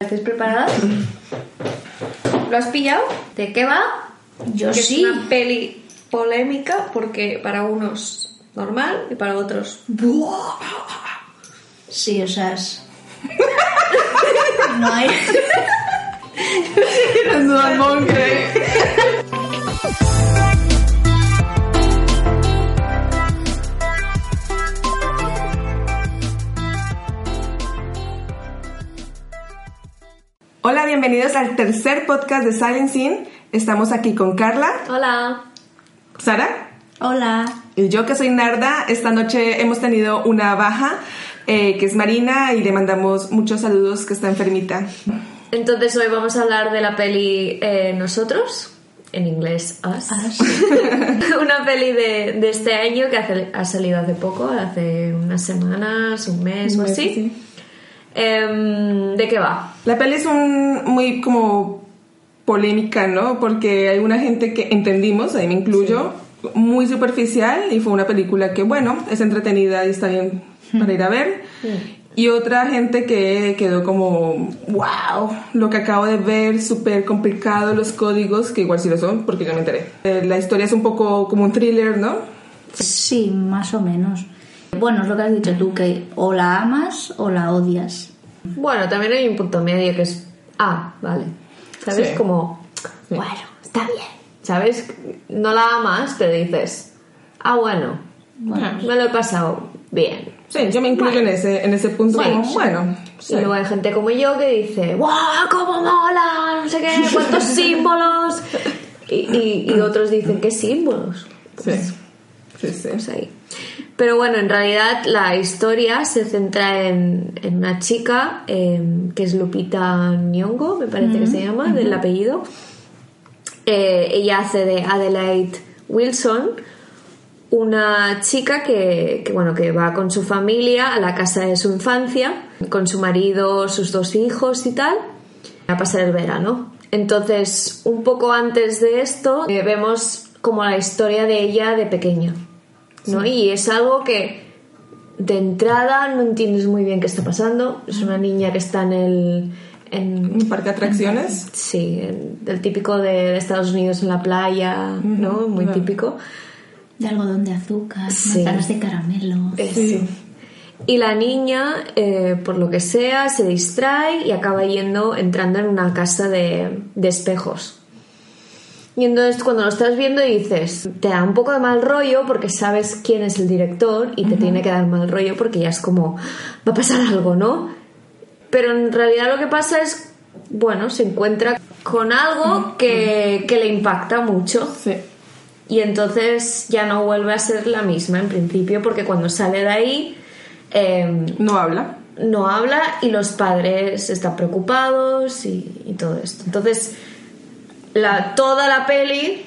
¿Estáis preparadas? ¿Lo has pillado? ¿De qué va? Yo Que sí. Es una peli polémica porque para unos normal y para otros. Sí, o sea, es... No hay... Hola, bienvenidos al tercer podcast de Silent Scene. Estamos aquí con Carla, Hola. Sara Hola. y yo que soy Narda. Esta noche hemos tenido una baja eh, que es Marina y le mandamos muchos saludos que está enfermita. Entonces hoy vamos a hablar de la peli eh, Nosotros, en inglés Us. Una peli de, de este año que hace- ha salido hace poco, hace unas semanas, un mes o Un mes, así. sí. Em, ¿De qué va? La peli es un, muy como polémica, ¿no? Porque hay una gente que entendimos, ahí me incluyo, muy superficial y fue una película que, bueno, es entretenida y está bien para ir a ver. Y otra gente que quedó como, wow, lo que acabo de ver, súper complicado los códigos, que igual sí lo son, porque yo me enteré. Eh, la historia es un poco como un thriller, ¿no? Sí, más o menos. Bueno, es lo que has dicho tú, que o la amas o la odias. Bueno, también hay un punto medio que es. Ah, vale. ¿Sabes? Sí. Como. Bueno, está bien. ¿Sabes? No la amas, pero dices. Ah, bueno. Me lo he pasado bien. Sí, yo me incluyo en, ese, en ese punto. Sí, como, sí. bueno, sí. Y luego hay gente como yo que dice, ¡guau, cómo mola! No sé qué, cuántos símbolos. Y, y- y otros dicen, ¿qué símbolos? Sí, sí, sí. Pues ahí. Pero bueno, en realidad la historia se centra en, en una chica eh, que es Lupita Nyong'o, me parece que se llama, del apellido. Eh, ella hace de Adelaide Wilson, una chica que, que, bueno, que va con su familia a la casa de su infancia, con su marido, sus dos hijos y tal, a pasar el verano. Entonces, un poco antes de esto, eh, vemos como la historia de ella de pequeña, ¿no? Y es algo que de entrada no entiendes muy bien qué está pasando. Es una niña que está en el... En, Un parque de atracciones. Sí, el, el típico de, Estados Unidos en la playa, ¿no? Muy claro. típico. De algodón de azúcar, Sí. de caramelo. Eh, sí. Y la niña, eh, por lo que sea, se distrae y acaba yendo, entrando en una casa de, de espejos. Y entonces cuando lo estás viendo dices, te da un poco de mal rollo porque sabes quién es el director y te tiene que dar mal rollo porque ya es como, va a pasar algo, ¿no? Pero en realidad lo que pasa es, bueno, se encuentra con algo que, que le impacta mucho. Sí. Y entonces ya no vuelve a ser la misma en principio, porque cuando sale de ahí eh, No habla. no habla y los padres están preocupados y, y todo esto. Entonces, la, toda la peli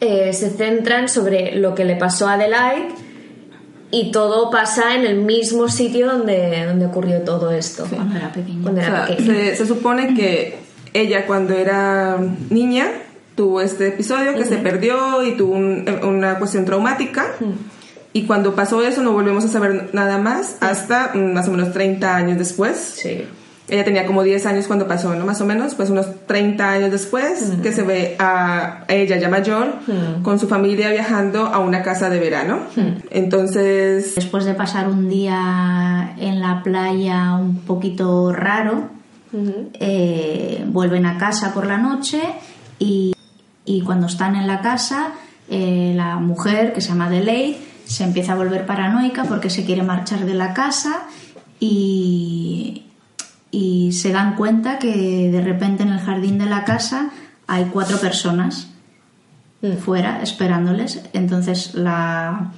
eh, se centra en sobre lo que le pasó a Adelaide y todo pasa en el mismo sitio donde, donde ocurrió todo esto. Cuando era pequeña. Cuando O era sea, pequeña. se, se supone que ella cuando era niña tuvo este episodio que se perdió y tuvo un- una cuestión traumática. Y cuando pasó eso no volvemos a saber nada más hasta mm, más o menos 30 años después. Sí. Ella tenía como 10 años cuando pasó, ¿no? Más o menos, pues unos 30 años después que se ve a ella ya mayor con su familia viajando a una casa de verano. Entonces, Después de pasar un día en la playa un poquito raro, eh, vuelven a casa por la noche y, y cuando están en la casa, eh, la mujer, que se llama Adelaide, se empieza a volver paranoica porque se quiere marchar de la casa y, y se dan cuenta que de repente en el jardín de la casa hay cuatro personas fuera esperándoles. Entonces la,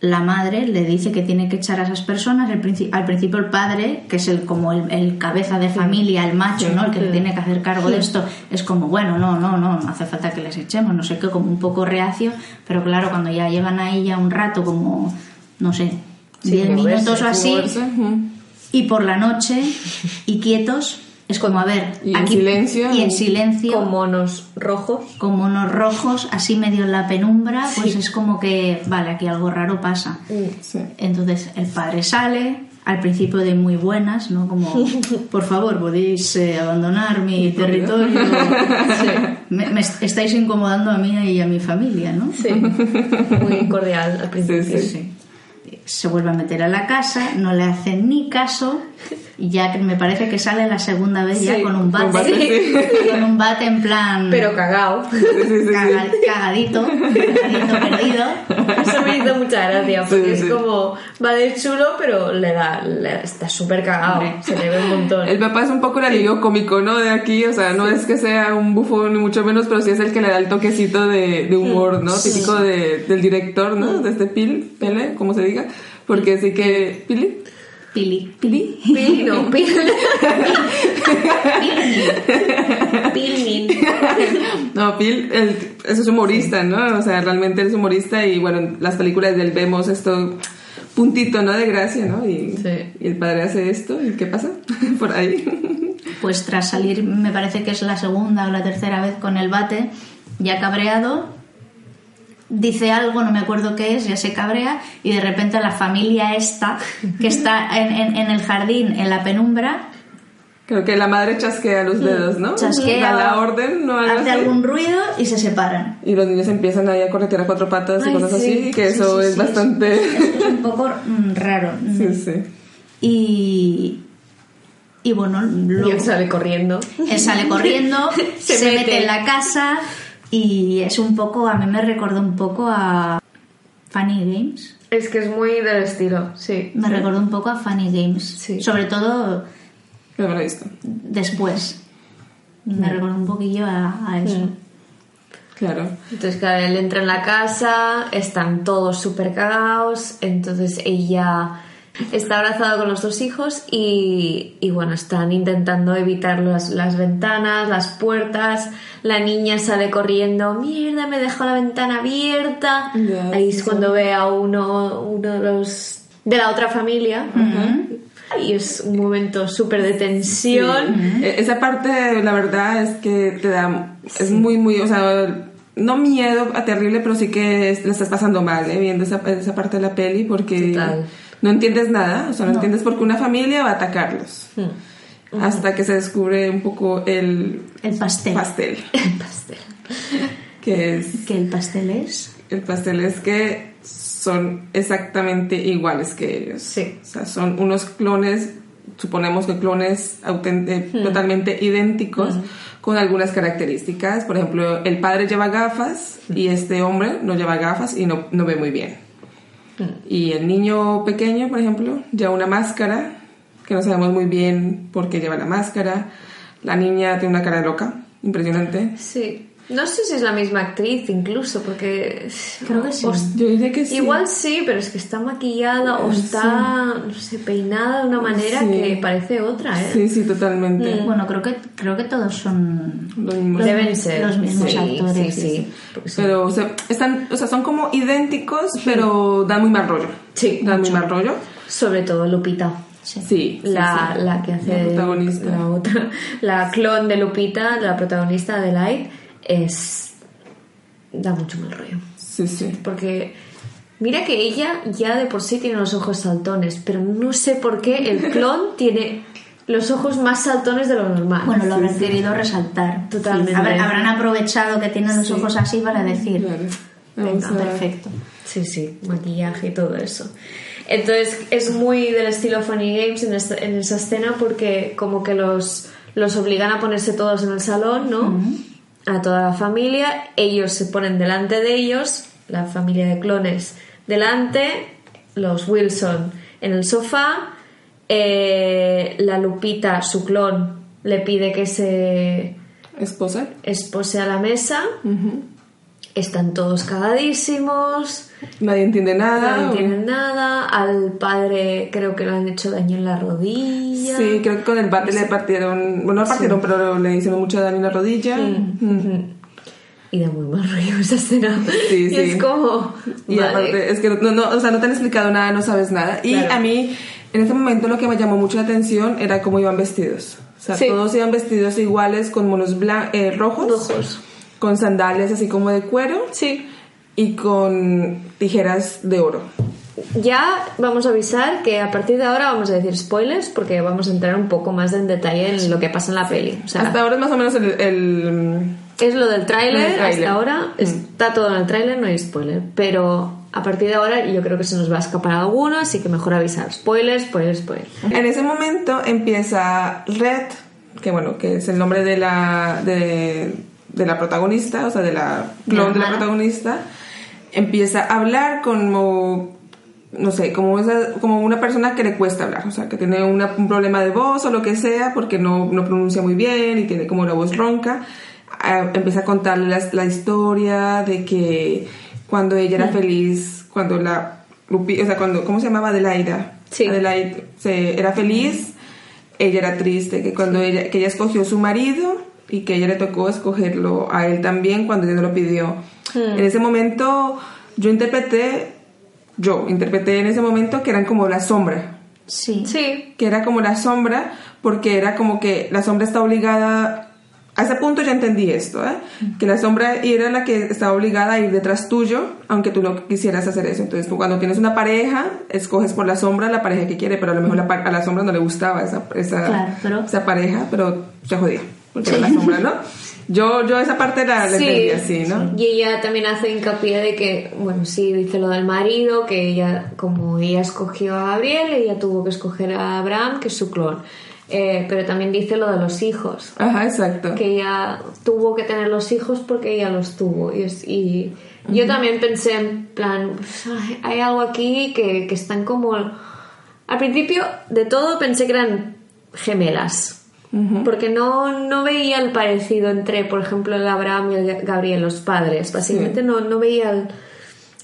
la madre le dice que tiene que echar a esas personas. al principio el padre, que es el como el, cabeza de familia, el macho, ¿no? El que tiene que hacer cargo de esto, es como, bueno, no, no, no, no hace falta que les echemos, no sé qué, como un poco reacio, pero claro, cuando ya llevan ahí ya un rato, como, no sé, 10 minutos o así, y por la noche, y quietos, es como, a ver, y aquí, en silencio. Y en silencio. Con monos rojos. Con monos rojos, así medio en la penumbra, pues es como que, vale, aquí algo raro pasa. Entonces el padre sale, al principio de muy buenas, ¿no? Como, por favor, podéis eh, abandonar mi territorio. me, estáis incomodando a mí y a mi familia, ¿no? Sí, muy cordial al principio. sí se vuelve a meter a la casa, no le hacen ni caso y ya me parece que sale la segunda vez ya con un bate, con, un bate en plan... Pero cagado. cagadito, cagadito perdido. Eso me hizo mucha gracia porque es como, va de chulo pero le da, está súper cagado, se le ve un montón. El papá es un poco el alivio cómico, ¿no? De aquí, o sea, no es que sea un bufón ni mucho menos, pero sí es el que le da el toquecito de, de humor, ¿no? Típico de, del director, ¿no? De este Pil, Pele, como se diga porque sí que... ¿Pili? Pili. ¿Pili? Pili, no. Pili. Pili. No, Pil es humorista, ¿no? O sea, realmente es humorista y bueno, las películas de él vemos esto puntito, ¿no? De gracia, ¿no? Y, y el padre hace esto y ¿qué pasa por ahí? Pues tras salir, me parece que es la segunda o la tercera vez con el bate, ya cabreado, dice algo, no me acuerdo qué es, ya se cabrea, y de repente la familia esta, que está en, el jardín, en la penumbra, Creo que la madre chasquea los dedos, ¿no? Chasquea. Da la orden, ¿no? Hace algún ruido y se separan. Y los niños empiezan ahí a corretear a cuatro patas y cosas así, que eso es bastante... Es un poco mm, raro. Sí, sí. Y... Y bueno, luego... Y él sale corriendo. Él sale corriendo, se, mete en la casa y es un poco, a mí me recordó un poco a Funny Games. Es que es muy del estilo, sí. Me recordó un poco a Funny Games. Sí. Sobre todo lo he visto. después. Me mm. recordó un poquillo a, eso. Mm. Claro. Entonces, claro, él entra en la casa, están todos súper cagados, entonces ella está abrazada con los dos hijos y, bueno, están intentando evitar las, las, ventanas, las puertas. La niña sale corriendo, mierda, me dejó la ventana abierta. Ahí es cuando ve a uno, uno de los de la otra familia. Y es un momento súper de tensión. E-, esa parte, la verdad, es que te da. Es muy, muy. O sea, no miedo a terrible, pero sí que le estás pasando mal, ¿eh? viendo esa, esa, parte de la peli, porque no entiendes nada, o sea, no, entiendes por qué una familia va a atacarlos. Hmm. Hasta que se descubre un poco el, el pastel. pastel. El pastel. que es... ¿Que el pastel es? El pastel es que son exactamente iguales que ellos. Sí. O sea, son unos clones, suponemos que clones eh, hmm. totalmente idénticos, hmm. con algunas características. Por ejemplo, el padre lleva gafas y este hombre no lleva gafas y no, no ve muy bien. Y el niño pequeño, por ejemplo, lleva una máscara, que no sabemos muy bien por qué lleva la máscara. La niña tiene una cara loca, impresionante. Sí. No sé si es la misma actriz incluso, porque... Creo que sí. Yo diría que sí. Igual sí, pero es que está maquillada o está, no sé, peinada de una manera que parece otra, ¿eh? Sí, sí, totalmente. Mm. Bueno, creo que, creo que todos son... Los mismos. Deben ser. Los mismos actores. Sí, sí. Pero, o sea, están, o sea, son como idénticos, pero dan muy mal rollo. Sí. Dan muy mal rollo. Sobre todo Lupita. Sí, la, la, que hace la protagonista. la otra la clon de Lupita la protagonista de Light es da mucho mal rollo. Sí, sí. Porque mira que ella ya de por sí tiene los ojos saltones, pero no sé por qué el clon tiene los ojos más saltones de lo normal. Bueno, lo habrán querido resaltar. Totalmente. habrán aprovechado que tienen los ojos así para decir. Venga, perfecto. Sí, sí, maquillaje y todo eso. Entonces es muy del estilo Funny Games en, en esa escena porque como que los, los obligan a ponerse todos en el salón, ¿no? A toda la familia, ellos se ponen delante de ellos, la familia de clones delante, los Wilson en el sofá, eh, la Lupita, su clon, le pide que se espose, espose a la mesa. Están todos cagadísimos. Nadie entiende nada. Nadie entiende nada. Al padre creo que le han hecho daño en la rodilla. Sí, creo que con el bate le partieron, bueno, no partieron, pero le hicieron mucho daño en la rodilla. Mm. Y da muy mal rollo esa escena. Sí, y sí. es como. Y vale. aparte, es que no, no, o sea, no te han explicado nada, no sabes nada. Y Claro. a mí, en ese momento, lo que me llamó mucho la atención era cómo iban vestidos. O sea, todos iban vestidos iguales, con monos blan- eh, rojos, Rojos. Con sandalias así como de cuero Sí. y con tijeras de oro. Ya vamos a avisar que a partir de ahora vamos a decir spoilers porque vamos a entrar un poco más en detalle en lo que pasa en la peli. O sea, Hasta ahora es más o menos el... el- es lo del El tráiler, hasta ahora Mm. está todo en el tráiler, no hay spoiler. Pero a partir de ahora yo creo que se nos va a escapar alguno, así que mejor avisar. Spoilers, spoilers, spoilers. En ese momento empieza Red, que bueno, que es el nombre de la, de, de la protagonista, o sea, de la clon de la protagonista, empieza a hablar como, no sé, como, esa- como una persona que le cuesta hablar, o sea, que tiene una- un problema de voz o lo que sea, porque no, no pronuncia muy bien y tiene como la voz ronca. Ah, empieza a contarle la, la historia de que cuando ella era feliz, cuando la, o sea, cuando, ¿cómo se llamaba? Adelaida. Sí. Adelaide se, era feliz, ella era triste, que cuando ella, que ella escogió su marido y que ella le tocó escogerlo a él también cuando ella no lo pidió. En ese momento yo interpreté, yo interpreté en ese momento que eran como la sombra, Sí. Sí, que era como la sombra porque era como que la sombra está obligada a ese punto ya entendí esto, ¿eh? que la sombra era la que estaba obligada a ir detrás tuyo, aunque tú no quisieras hacer eso. Entonces, tú cuando tienes una pareja, escoges por la sombra la pareja que quiere, pero a lo mejor la a la sombra no le gustaba esa, esa, Claro, pero- esa pareja, pero se jodía, porque era la sombra, ¿no? Yo, yo esa parte la, la entendí así, ¿no? Y ella también hace hincapié de que, bueno, sí, dice lo del marido, que ella, como ella escogió a Gabriel, ella tuvo que escoger a Abraham, que es su clon. Eh, pero también dice lo de los hijos, Ajá, exacto. que ella tuvo que tener los hijos porque ella los tuvo. Y, es- y yo también pensé en plan, ay, hay algo aquí que, que están como... Al principio de todo pensé que eran gemelas. Porque no, no veía el parecido entre, por ejemplo, el Abraham y el Gabriel, los padres. Básicamente no, no veía el,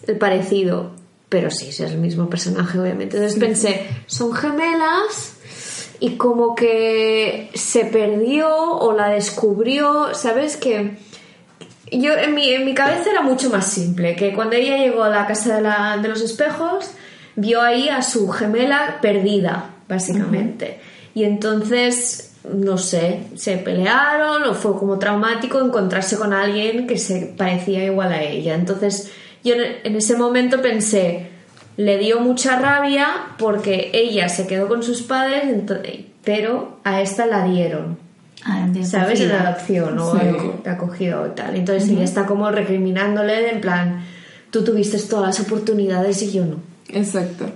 el parecido. Pero sí, es el mismo personaje, obviamente. Entonces pensé, son gemelas y como que se perdió o la descubrió, ¿sabes? Que yo en mi, en mi cabeza era mucho más simple, que cuando ella llegó a la casa de, la- de los espejos, vio ahí a su gemela perdida, básicamente. Y entonces, no sé, se pelearon o fue como traumático encontrarse con alguien que se parecía igual a ella. Entonces, yo en, ese momento pensé, le dio mucha rabia porque ella se quedó con sus padres, pero a esta la dieron. Ah, ¿sabes? En adopción o Sí. algo, de acogida o tal. Entonces ella está como recriminándole en plan, tú tuviste todas las oportunidades y yo no. Exacto.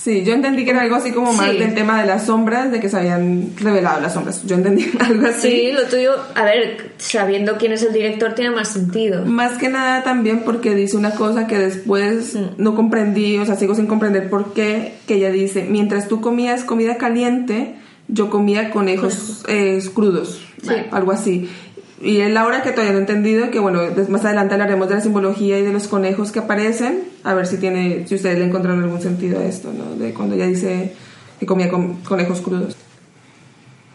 Sí, yo entendí que era algo así como más Sí. del tema de las sombras, de que se habían revelado las sombras. Yo entendí algo así. Sí, lo tuyo, a ver, sabiendo quién es el director tiene más sentido. Más que nada también porque dice una cosa que después no comprendí, o sea, sigo sin comprender por qué, que ella dice, mientras tú comías comida caliente, yo comía conejos eh, crudos, Sí. algo así. Y es la hora que todavía no he entendido, que bueno, más adelante hablaremos de la simbología y de los conejos que aparecen, a ver si tiene, si ustedes le encontraron algún sentido a esto, ¿no? De cuando ella dice que comía con- conejos crudos.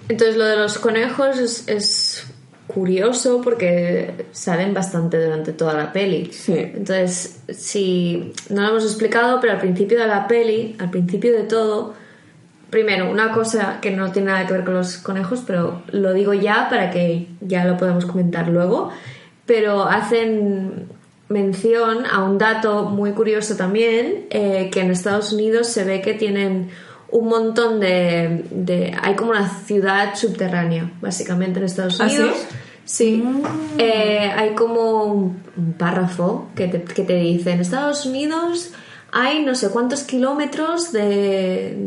Entonces lo de los conejos es, es curioso porque salen bastante durante toda la peli. Sí. Entonces, si no lo hemos explicado, pero al principio de la peli, al principio de todo, primero, una cosa que no tiene nada que ver con los conejos, pero lo digo ya para que ya lo podamos comentar luego, pero hacen mención a un dato muy curioso también, eh, que en Estados Unidos se ve que tienen un montón de, de- hay como una ciudad subterránea básicamente en Estados ¿Ah, sí? Unidos. Sí, Eh, hay como un, un párrafo que te, que te dice, en Estados Unidos hay no sé cuántos kilómetros de...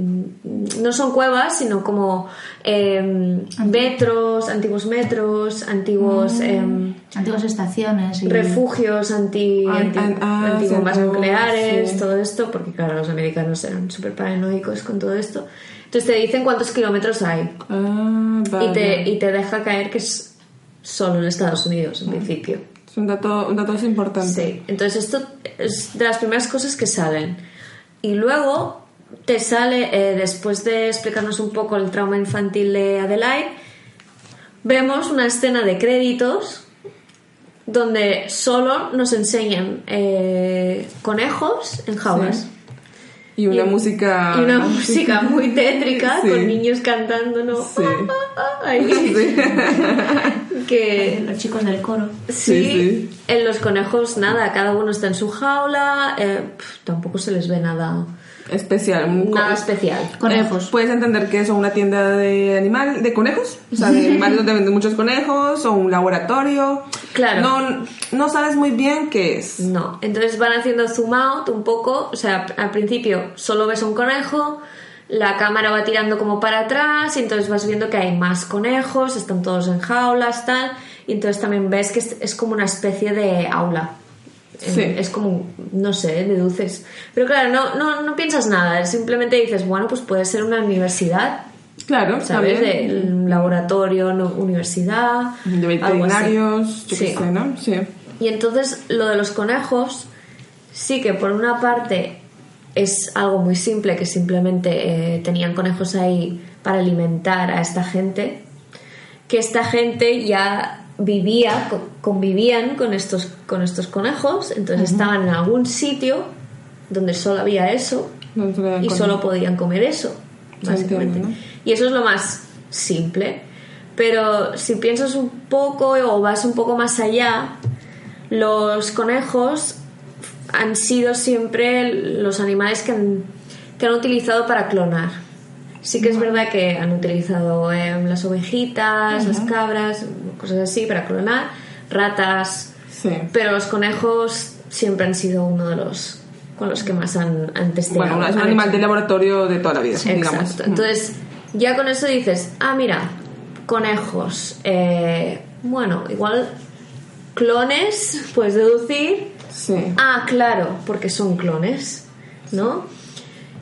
no son cuevas, sino como eh, metros, antiguos metros, antiguos em, Antiguas estaciones y... refugios anti, Ah, anti- ah, ah, cierto, nucleares, sí. todo esto, porque claro, los americanos eran súper paranoicos con todo esto. Entonces te dicen cuántos kilómetros hay Ah, vale. y te, y te deja caer que es solo en Estados Unidos, en principio. Es un dato, un dato es importante. Sí, entonces esto es de las primeras cosas que salen. Y luego te sale, eh, después de explicarnos un poco el trauma infantil de Adelaide, vemos una escena de créditos donde solo nos enseñan eh, conejos en jaulas. Y una música... Y una música muy tétrica Sí. con niños cantando, ¿no? Sí. Ahí. que Los chicos del coro. Sí, Sí, en los conejos nada, cada uno está en su jaula, eh, tampoco se les ve nada, Especial. nada especial. Conejos. Eh, Puedes entender que es una tienda de animal, de conejos, o sea, de animales donde venden muchos conejos, o un laboratorio. Claro. No, no sabes muy bien qué es. No, entonces van haciendo zoom out un poco, o sea, al principio solo ves un conejo, la cámara va tirando como para atrás y entonces vas viendo que hay más conejos, están todos en jaulas, tal, y entonces también ves que es, es como una especie de aula. Sí. Es como, no sé, deduces. Pero claro, no, no, no piensas nada, simplemente dices, bueno, pues puede ser una universidad, Claro, ¿sabes? De laboratorio, no, universidad. De veterinarios, yo qué Sí. sé, ¿no? Sí. Y entonces lo de los conejos, sí que por una parte es algo muy simple, que simplemente eh, tenían conejos ahí para alimentar a esta gente, que esta gente ya vivía, co- convivían con estos, con estos conejos, entonces estaban en algún sitio donde solo había eso No y solo podían comer eso, básicamente. Y eso es lo más simple. Pero si piensas un poco o vas un poco más allá, los conejos han sido siempre los animales que han, que han utilizado para clonar. Sí que es verdad que han utilizado eh, las ovejitas, las cabras, cosas así para clonar, ratas, Sí. pero los conejos siempre han sido uno de los con los que más han, han testeado. Bueno, es un animal de laboratorio de toda la vida, digamos. Entonces, ya con eso dices, ah, mira, conejos. eh, bueno, igual clones, puedes deducir. Sí. Ah, claro, porque son clones, ¿no?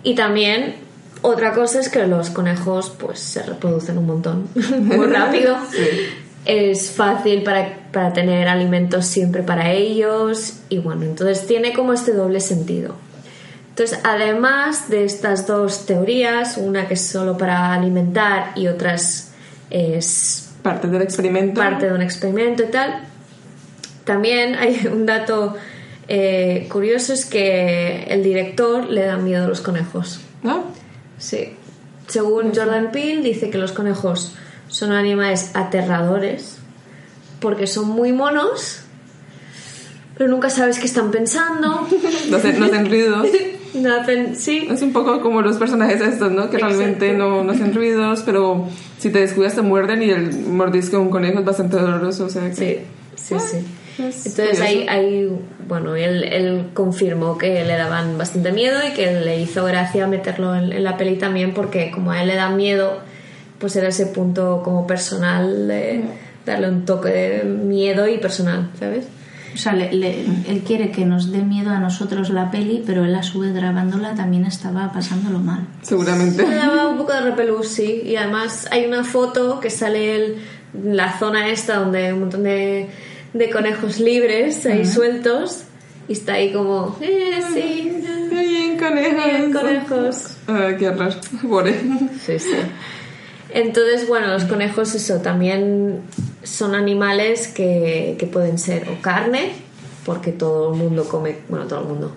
Y también otra cosa es que los conejos pues se reproducen un montón, muy rápido. Es fácil para, para tener alimentos siempre para ellos y bueno, entonces tiene como este doble sentido. Entonces, además de estas dos teorías, una que es solo para alimentar y otras es Parte del experimento. parte de un experimento y tal. También hay un dato eh, curioso, es que el director le da miedo a los conejos. ¿No? Sí. Según Jordan Peele, dice que los conejos son animales aterradores porque son muy monos, pero nunca sabes qué están pensando. No hacen, no hacen ruidos. No sí, Es un poco como los personajes estos, ¿no? Que realmente no, no hacen ruidos, pero si te descuidas te muerden y el mordisco de un conejo es bastante doloroso. O sea, que- Sí, sí, sí. es Entonces ahí, ahí, bueno, él, él confirmó que le daban bastante miedo y que le hizo gracia meterlo en, en la peli también porque como a él le da miedo, pues era ese punto como personal de darle un toque de miedo y personal, ¿sabes? O sea, le- le- él quiere que nos dé miedo a nosotros la peli, pero él a su vez grabándola también estaba pasándolo mal. Seguramente. Me daba un poco de repelús, sí. Y además hay una foto que sale él, en la zona esta donde hay un montón de, de conejos libres ahí sueltos y está ahí como, eh, sí, Bien, conejos. bien, conejos. Ah, qué horror. Pobre. Sí, sí. Entonces, bueno, los conejos, eso, también son animales que, que pueden ser o carne, porque todo el mundo come, bueno, todo el mundo.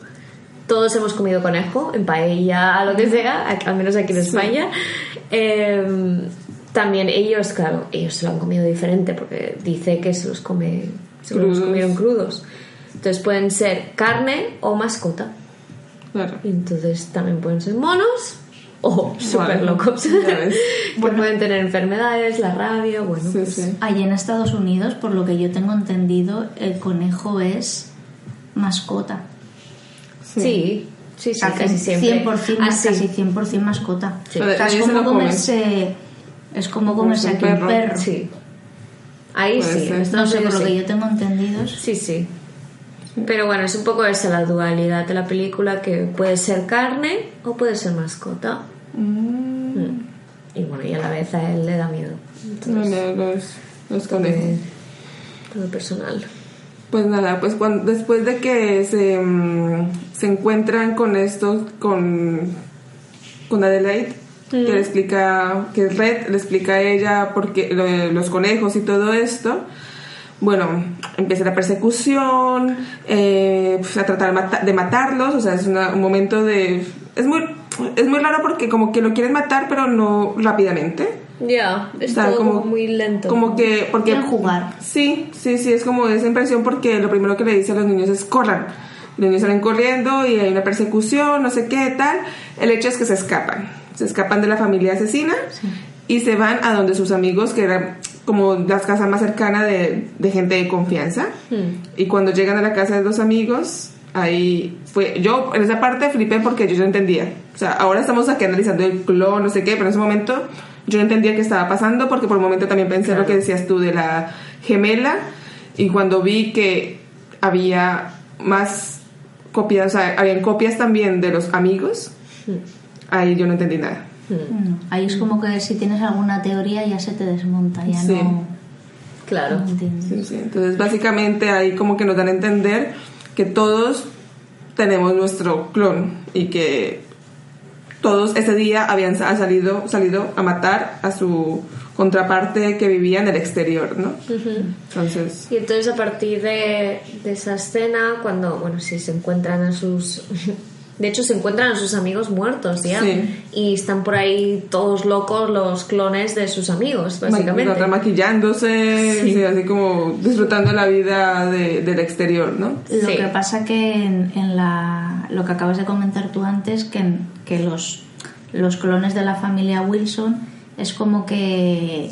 Todos hemos comido conejo, en paella, lo que sea, al menos aquí en España. Eh, también ellos, claro, ellos se lo han comido diferente, porque dice que se los come, se los comieron crudos. Entonces pueden ser carne o mascota. Claro. Entonces también pueden ser monos o súper locos. que pueden tener enfermedades, la rabia, bueno. Sí, pues, sí. Allí en Estados Unidos, por lo que yo tengo entendido, el conejo es mascota. Sí, sí, sí, Casi casi siempre. 100%, Ah, sí. casi 100% mascota. Sí. O sea, Ahí es como comerse, es como Comerse comerse un aquí un perro. perro. Sí. Ahí Puede sí. No sé, sí, por lo sí. que yo tengo entendido. es- Sí, sí. Pero bueno, es un poco esa la dualidad de la película, que puede ser carne o puede ser mascota. Mm. Y bueno, y a la vez a él le da miedo. No, no, los, los conejos. Todo personal. Pues nada, pues cuando, después de que se, mm, se encuentran con esto, con, con Adelaide, que le explica, que Red le explica a ella porque los conejos y todo esto, bueno, empieza la persecución, eh, pues, a tratar de mata- de matarlos, o sea, es una- un momento de... Es muy, es muy raro porque como que lo quieren matar, pero no rápidamente. Ya, es O sea, todo como, muy lento. Como que... Porque, Quieren jugar. Sí, sí, sí, es como esa impresión porque lo primero que le dice a los niños es corran. Los niños salen corriendo y hay una persecución, no sé qué, tal. El hecho es que se escapan. Se escapan de la familia asesina y se van a donde sus amigos, que eran como las casas más cercanas de, de gente de confianza. Y cuando llegan a la casa de los amigos, ahí fue... Yo en esa parte flipé porque yo no entendía. O sea, ahora estamos aquí analizando el clon, no sé qué, pero en ese momento yo no entendía qué estaba pasando porque por un momento también pensé lo que decías tú de la gemela y cuando vi que había más copias, o sea, habían copias también de los amigos, ahí yo no entendí nada. No, Ahí es como que si tienes alguna teoría ya se te desmonta, ya Sí. no, Claro. no entiendes. Sí, sí. Entonces, básicamente ahí como que nos dan a entender que todos tenemos nuestro clon y que todos ese día habían sa- salido, salido a matar a su contraparte que vivía en el exterior, ¿no? Entonces, Y entonces a partir de, de esa escena, cuando, bueno, sí, se encuentran a sus... De hecho, se encuentran a sus amigos muertos ya. Sí. Y están por ahí todos locos los clones de sus amigos, ma- básicamente. otra maquillándose, Sí. sí, así como disfrutando la vida de- del exterior, ¿no? Lo Sí. que pasa que en, en la, lo que acabas de comentar tú antes, que, que los, los clones de la familia Wilson es como que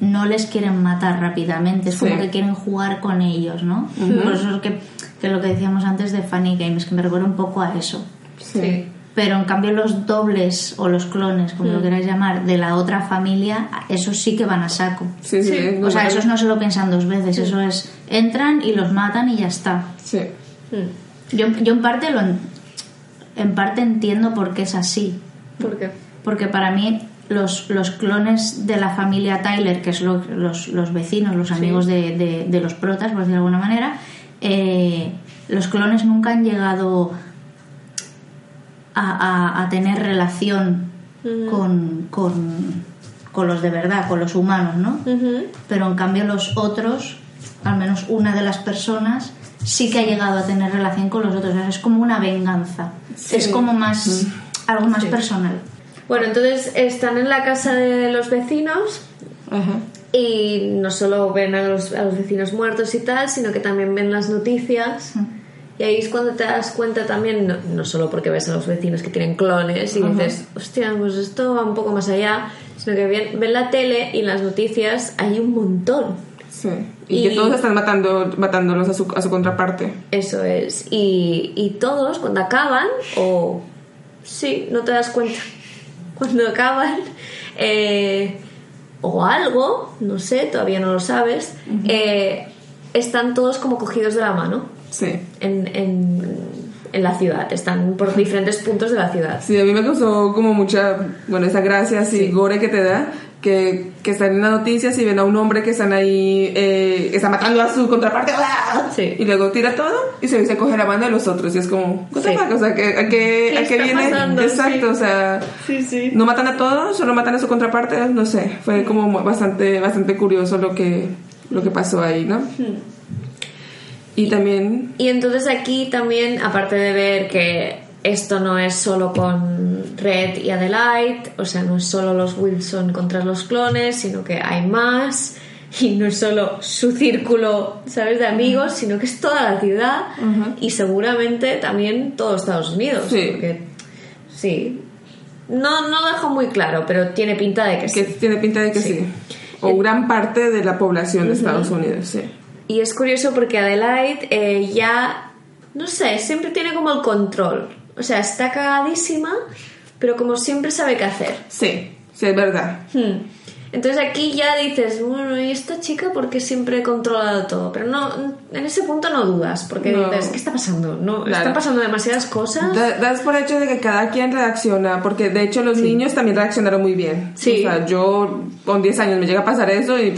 no les quieren matar rápidamente, es como Sí. que quieren jugar con ellos, ¿no? Por eso es que, que lo que decíamos antes de Funny Games, que me recuerda un poco a eso. Sí. Pero en cambio los dobles o los clones, como Mm. lo queráis llamar, de la otra familia, esos sí que van a saco. Sí, sí. Sí. O sea, esos no se lo piensan dos veces, eso es, entran y los matan y ya está. Sí. Mm. Yo, yo en parte lo en, en parte entiendo por qué es así. ¿Por qué? Porque para mí los, los clones de la familia Tyler, que son los, los vecinos, los amigos de, de- de los protas, por decirlo de alguna manera, eh, los clones nunca han llegado a, a- a tener relación con, con, con los de verdad, con los humanos, ¿no? Ujú. pero en cambio los otros, al menos una de las personas, sí que ha llegado a tener relación con los otros. O sea, es como una venganza. Es como más algo más personal. Bueno, entonces están en la casa de los vecinos y no solo ven a los, a los vecinos muertos y tal, sino que también ven las noticias. Y ahí es cuando te das cuenta también, no, no solo porque ves a los vecinos que tienen clones y dices, hostia, pues esto va un poco más allá, sino que ven, ven la tele y en las noticias hay un montón. Sí. Y, Y- que todos están matando, matándolos a su, a su contraparte. Eso es. Y, y todos, cuando acaban, o sí, no te das cuenta, cuando acaban, eh, o algo, no sé, todavía no lo sabes, eh, están todos como cogidos de la mano Sí. en, en, en la ciudad, están por diferentes puntos de la ciudad. Sí, a mí me causó como mucha, bueno, esa gracia así, gore que te da, que, que están en las noticias y ven a un hombre que están ahí, eh, está matando a su contraparte, ¡ah! Sí. y luego tira todo y se, se coge la mano de los otros y es como, ¿qué Sí. O sea, ¿qué- ¿a qué, ¿Qué a qué viene? pasando? Exacto, Sí. o sea, Sí, sí. no matan a todos, solo matan a su contraparte, no sé, fue como bastante, bastante curioso lo que, lo que pasó ahí, ¿no? Y también, Y entonces aquí también, aparte de ver que esto no es solo con Red y Adelaide, o sea, no es solo los Wilson contra los clones, sino que hay más. Y no es solo su círculo, ¿sabes?, de amigos, sino que es toda la ciudad y seguramente también todo Estados Unidos. Sí. Porque, sí. No, no dejo muy claro, pero tiene pinta de que que sí. tiene pinta de que sí. O gran parte de la población de Estados Unidos, sí. Y es curioso porque Adelaide eh, ya, no sé, siempre tiene como el control. O sea, está cagadísima, pero como siempre sabe qué hacer. Sí, sí, es verdad. Hmm. Entonces aquí ya dices, bueno, ¿y esta chica por qué siempre he controlado todo? Pero no, en ese punto no dudas, porque No. dices, ¿qué está pasando? No, Claro. Están pasando demasiadas cosas. Da- Das por hecho de que cada quien reacciona, porque de hecho los niños también reaccionaron muy bien. Sí. O sea, yo con 10 años me llega a pasar eso y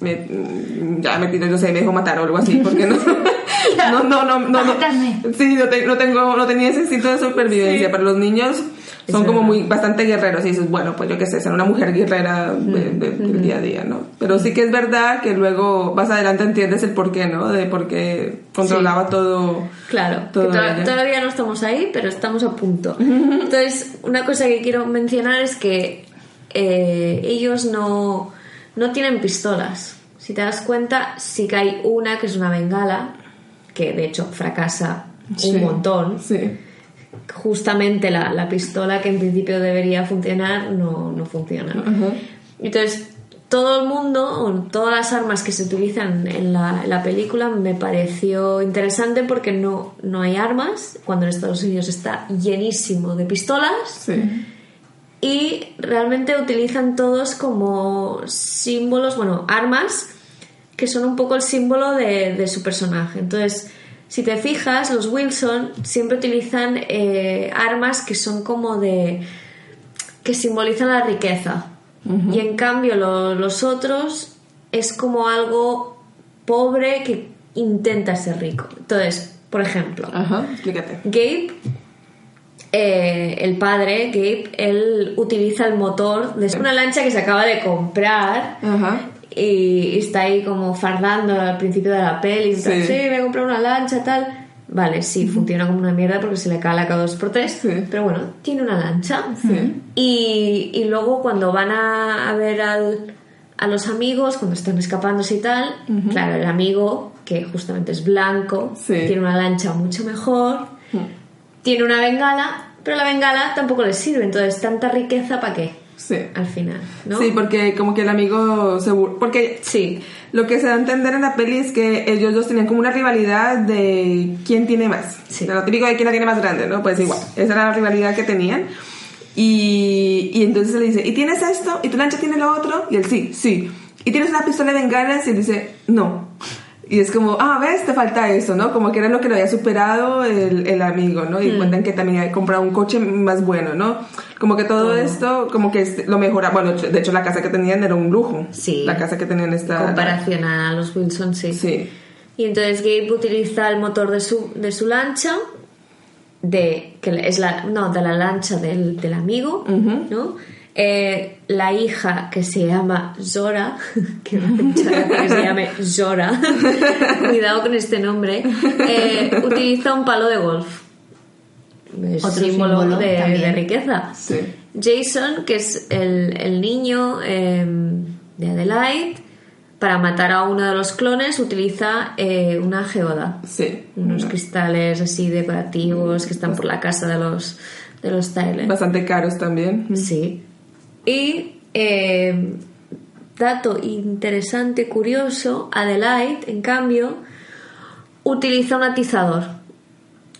me, mm, ya me pido, no sé, me dejo matar o algo así, porque no, no, no, no, no, no, sí, no, te- no tengo, no tenía ese instinto de supervivencia, pero los niños son como muy, bastante guerreros y dices, bueno, pues yo qué sé, ser una mujer guerrera de- de- del día a día, ¿no? Pero sí que es verdad que luego más adelante entiendes el porqué, ¿no? De por qué controlaba todo. Claro, todo to- todavía no estamos ahí, pero estamos a punto. Entonces, una cosa que quiero mencionar es que eh, ellos no, no tienen pistolas. Si te das cuenta, sí que hay una que es una bengala, que de hecho fracasa Sí. un montón. Sí. Justamente la, la pistola que en principio debería funcionar no, no funciona. Entonces, todo el mundo, todas las armas que se utilizan en la, en la película me pareció interesante porque no, no hay armas, cuando en Estados Unidos está llenísimo de pistolas Sí. Y realmente utilizan todos como símbolos, bueno, armas que son un poco el símbolo de, de su personaje. Entonces, si te fijas, los Wilson siempre utilizan eh, armas que son como de... que simbolizan la riqueza. Y en cambio lo- los otros es como algo pobre que intenta ser rico. Entonces, por ejemplo, explícate. Gabe, eh, el padre, Gabe, él utiliza el motor de una lancha que se acaba de comprar Ajá. y está ahí como fardando al principio de la peli. tal, Sí. Sí, me he comprado una lancha, tal. Vale, sí, funciona como una mierda porque se le cae la cada dos por tres. Sí. Pero bueno, tiene una lancha. Sí. Y, y luego cuando van a, a ver al- a los amigos, cuando están escapándose y tal, claro, el amigo, que justamente es blanco, Sí. tiene una lancha mucho mejor, tiene una bengala, pero la bengala tampoco le sirve. Entonces, tanta riqueza, ¿para qué? Sí. Al final, ¿no? Sí, porque como que el amigo se Porque Sí. lo que se da a entender en la peli es que ellos dos tenían como una rivalidad de quién tiene más. Sí. De lo típico de quién la tiene más grande, ¿no? Pues igual, esa era la rivalidad que tenían. Y, y entonces le dice, ¿y tienes esto? ¿Y tu lancha tiene lo otro? Y él, sí, sí. ¿Y tienes una pistola de bengalas? Y él dice, no. Y es como, ah, ves, te falta eso, ¿no? Como que era lo que lo había superado el, el amigo, ¿no? Y cuentan que también había comprado un coche más bueno, ¿no? Como que todo esto, como que es- lo mejora. Bueno, de hecho, la casa que tenían era un lujo. Sí. La casa que tenían esta... comparación a los Wilson, sí. Sí. Y entonces Gabe utiliza el motor de su, de su lancha, de, que es la, no, de la lancha del, del amigo, ¿no? Eh, la hija que se llama Zora, que me que se llame Zora, cuidado con este nombre, eh, utiliza un palo de golf. Es Otro símbolo, símbolo de, riqueza. Sí. Jason, que es el, el niño eh, de Adelaide, para matar a uno de los clones utiliza eh, una geoda, Sí. unos cristales así decorativos que están por la casa de los de los Tyler. Bastante caros también. Sí. Y eh, dato interesante, curioso, Adelaide, en cambio, utiliza un atizador.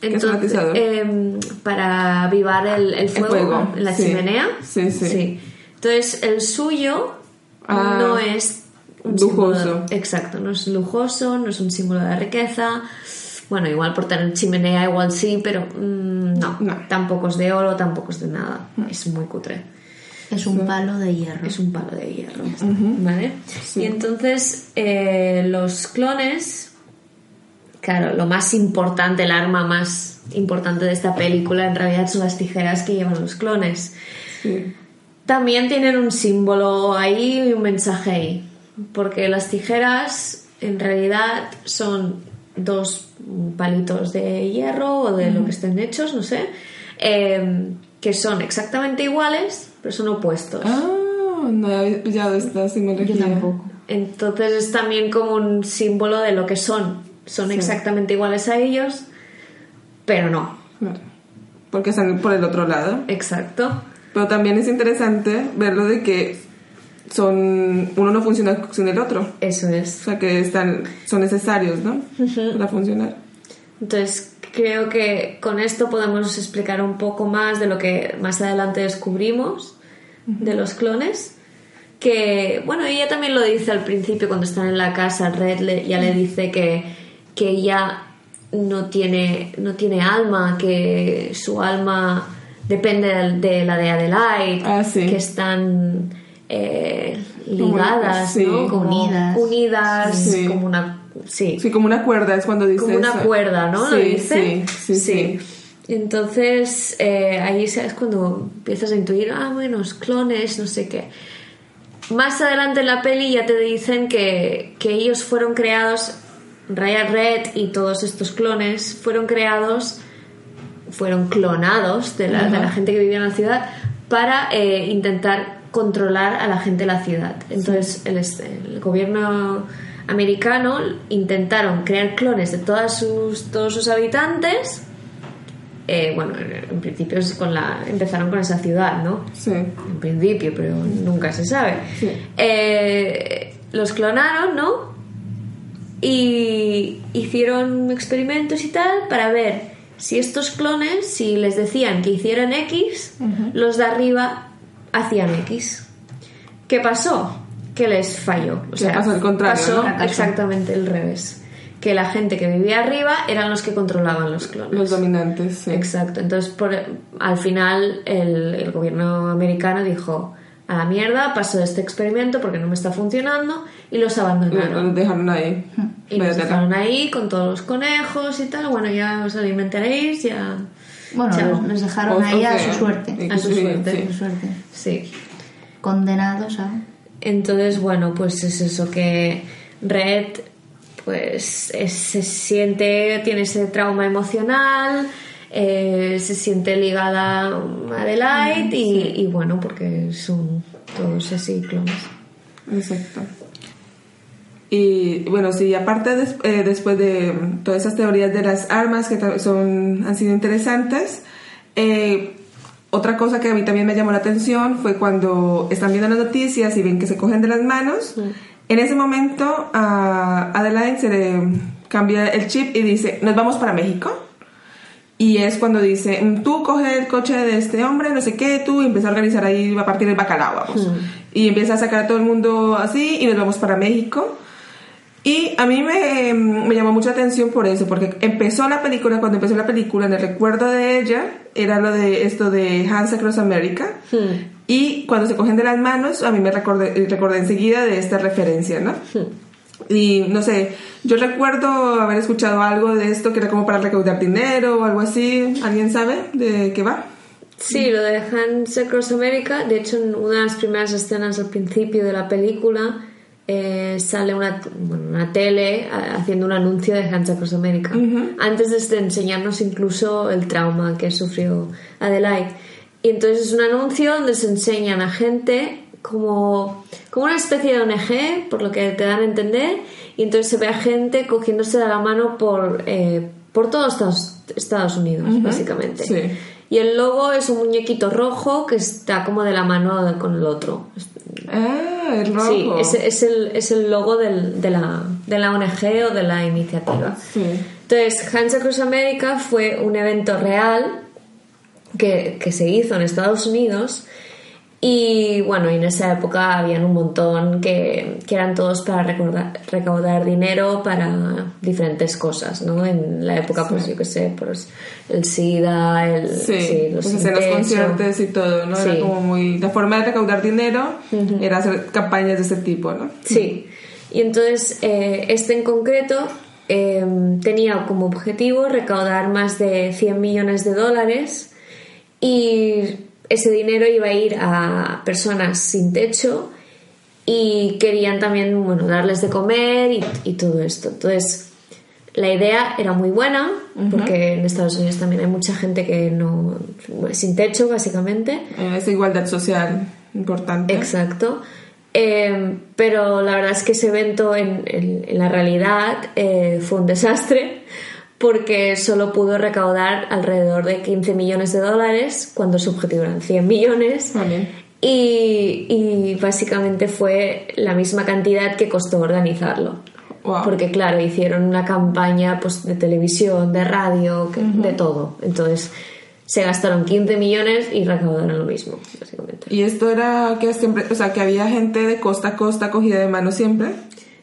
es un atizador? eh, para avivar el, el fuego, fuego, en la sí. chimenea. Sí, sí. Entonces, el suyo Ah, no es un lujoso. símbolo- exacto, no es lujoso, no es un símbolo de riqueza. Bueno, igual por tener chimenea, igual sí, pero mm, no, No. tampoco es de oro, tampoco es de nada. Es muy cutre. Es un palo de hierro. Es un palo de hierro. ¿Vale? Y entonces eh, los clones, claro, lo más importante, el arma más importante de esta película en realidad son las tijeras que llevan los clones. Sí. También tienen un símbolo ahí y un mensaje ahí. Porque las tijeras en realidad son dos palitos de hierro o de lo que estén hechos, no sé, eh, que son exactamente iguales, pero son opuestos. Ah, no había pillado esta simbología. Yo tampoco. Entonces es también como un símbolo de lo que son. Son exactamente iguales a ellos, pero no. Claro. Porque están por el otro lado. Exacto. Pero también es interesante verlo de que son uno no funciona sin el otro. Eso O es. sea que están son necesarios, ¿no? Para funcionar. Entonces creo que con esto podemos explicar un poco más de lo que más adelante descubrimos de los clones. Que, bueno, ella también lo dice al principio cuando están en la casa, Red le- ya le dice que, que ella no tiene, no tiene alma, que su alma depende de la de Adelaide, Ah, sí. que están... eh, ligadas, Sí. ¿no? Como Unidas. Unidas, Sí. como una... Sí, Sí, como una cuerda es cuando dice como una eso. cuerda, ¿no? Sí, Lo dice. Sí, sí, sí. Entonces, eh, ahí es cuando empiezas a intuir, ah, bueno, clones, no sé qué. Más adelante en la peli ya te dicen que, que ellos fueron creados, Ryan Red y todos estos clones fueron creados, fueron clonados de la, de la gente que vivía en la ciudad para eh, intentar controlar a la gente de la ciudad. Entonces, el gobierno americano intentaron crear clones de todas sus, todos sus habitantes. Eh, bueno, en principio es con la, empezaron con esa ciudad, ¿no? Sí. En principio, pero nunca se sabe. Sí. Eh, los clonaron, ¿no? Y hicieron experimentos y tal para ver si estos clones, si les decían que hicieran X, los de arriba hacían X. ¿Qué pasó? Que les falló. O sea, pasó al contrario, pasó exactamente el revés. Que la gente que vivía arriba eran los que controlaban los clones. Los dominantes, sí. Exacto. Entonces, por, al final, el, el gobierno americano dijo: a la mierda, paso de este experimento porque no me está funcionando, y los Los abandonaron. dejaron ahí. Y los dejaron ahí con todos los conejos y tal. Bueno, ya os alimentaréis, ya. Bueno, los, los dejaron ahí a su suerte. A su sí, suerte. sí. A su suerte. Sí. Condenados a... Entonces, bueno, pues es eso que Red pues es- se siente, tiene ese trauma emocional, eh, se siente ligada a Adelaide y, y bueno, porque son todos así clones. Exacto. Y bueno, sí, aparte des- eh, después de todas esas teorías de las armas que son, han sido interesantes, eh, otra cosa que a mí también me llamó la atención fue cuando están viendo las noticias y ven que se cogen de las manos. En ese momento a Adelaide se le cambia el chip y dice, nos vamos para México. Y es cuando dice, mm, tú coge el coche de este hombre, no sé qué, tú, y empieza a organizar ahí, va a partir el bacalao, vamos. Y empieza a sacar a todo el mundo así y nos vamos para México. Y a mí me, me llamó mucha atención por eso, porque empezó la película, cuando empezó la película, en el recuerdo de ella, era lo de esto de Hans Across America. Y cuando se cogen de las manos, a mí me recordé, recordé enseguida de esta referencia, ¿no? Y no sé, yo recuerdo haber escuchado algo de esto que era como para recaudar dinero o algo así. ¿Alguien sabe de qué va? Sí, lo de Hans Across America, de hecho en una de las primeras escenas al principio de la película eh, sale una, bueno, una tele a- haciendo un anuncio de Hans Across America, antes de enseñarnos incluso el trauma que sufrió Adelaide. Y entonces es un anuncio donde se enseñan a gente como, como una especie de ONG, por lo que te dan a entender, y entonces se ve a gente cogiéndose de la mano por, eh, por todos Estados, Estados Unidos, básicamente. Sí. Y el logo es un muñequito rojo que está como de la mano con el otro. Ah, el rojo. Sí, es, es el, es el logo del- de, la, de la ONG o de la iniciativa. Sí. Entonces, Hands Across America fue un evento real que, que se hizo en Estados Unidos y bueno, en esa época habían un montón que, que eran todos para recordar- recaudar dinero para diferentes cosas, ¿no? En la época, pues yo qué sé, pues el SIDA, el, Sí, sí, los pues hacer los conciertos y todo, ¿no? Sí. Era como muy... La forma de recaudar dinero era hacer campañas de ese tipo, ¿no? Sí, y entonces eh, este en concreto eh, tenía como objetivo recaudar más de 100 millones de dólares y ese dinero iba a ir a personas sin techo y querían también bueno, darles de comer y, y todo esto. Entonces, la idea era muy buena porque en Estados Unidos también hay mucha gente que no sin techo básicamente. Eh, Esa igualdad social importante. Exacto. Eh, pero la verdad es que ese evento en, en- en la realidad eh, fue un desastre porque solo pudo recaudar alrededor de 15 millones de dólares cuando su objetivo eran 100 millones. Vale. Y, y básicamente fue la misma cantidad que costó organizarlo. Wow. Porque claro, hicieron una campaña pues, de televisión, de radio, que- de todo. Entonces se gastaron 15 millones y recaudaron lo mismo, básicamente. Y esto era que siempre, o sea, que había gente de costa a costa cogida de mano siempre.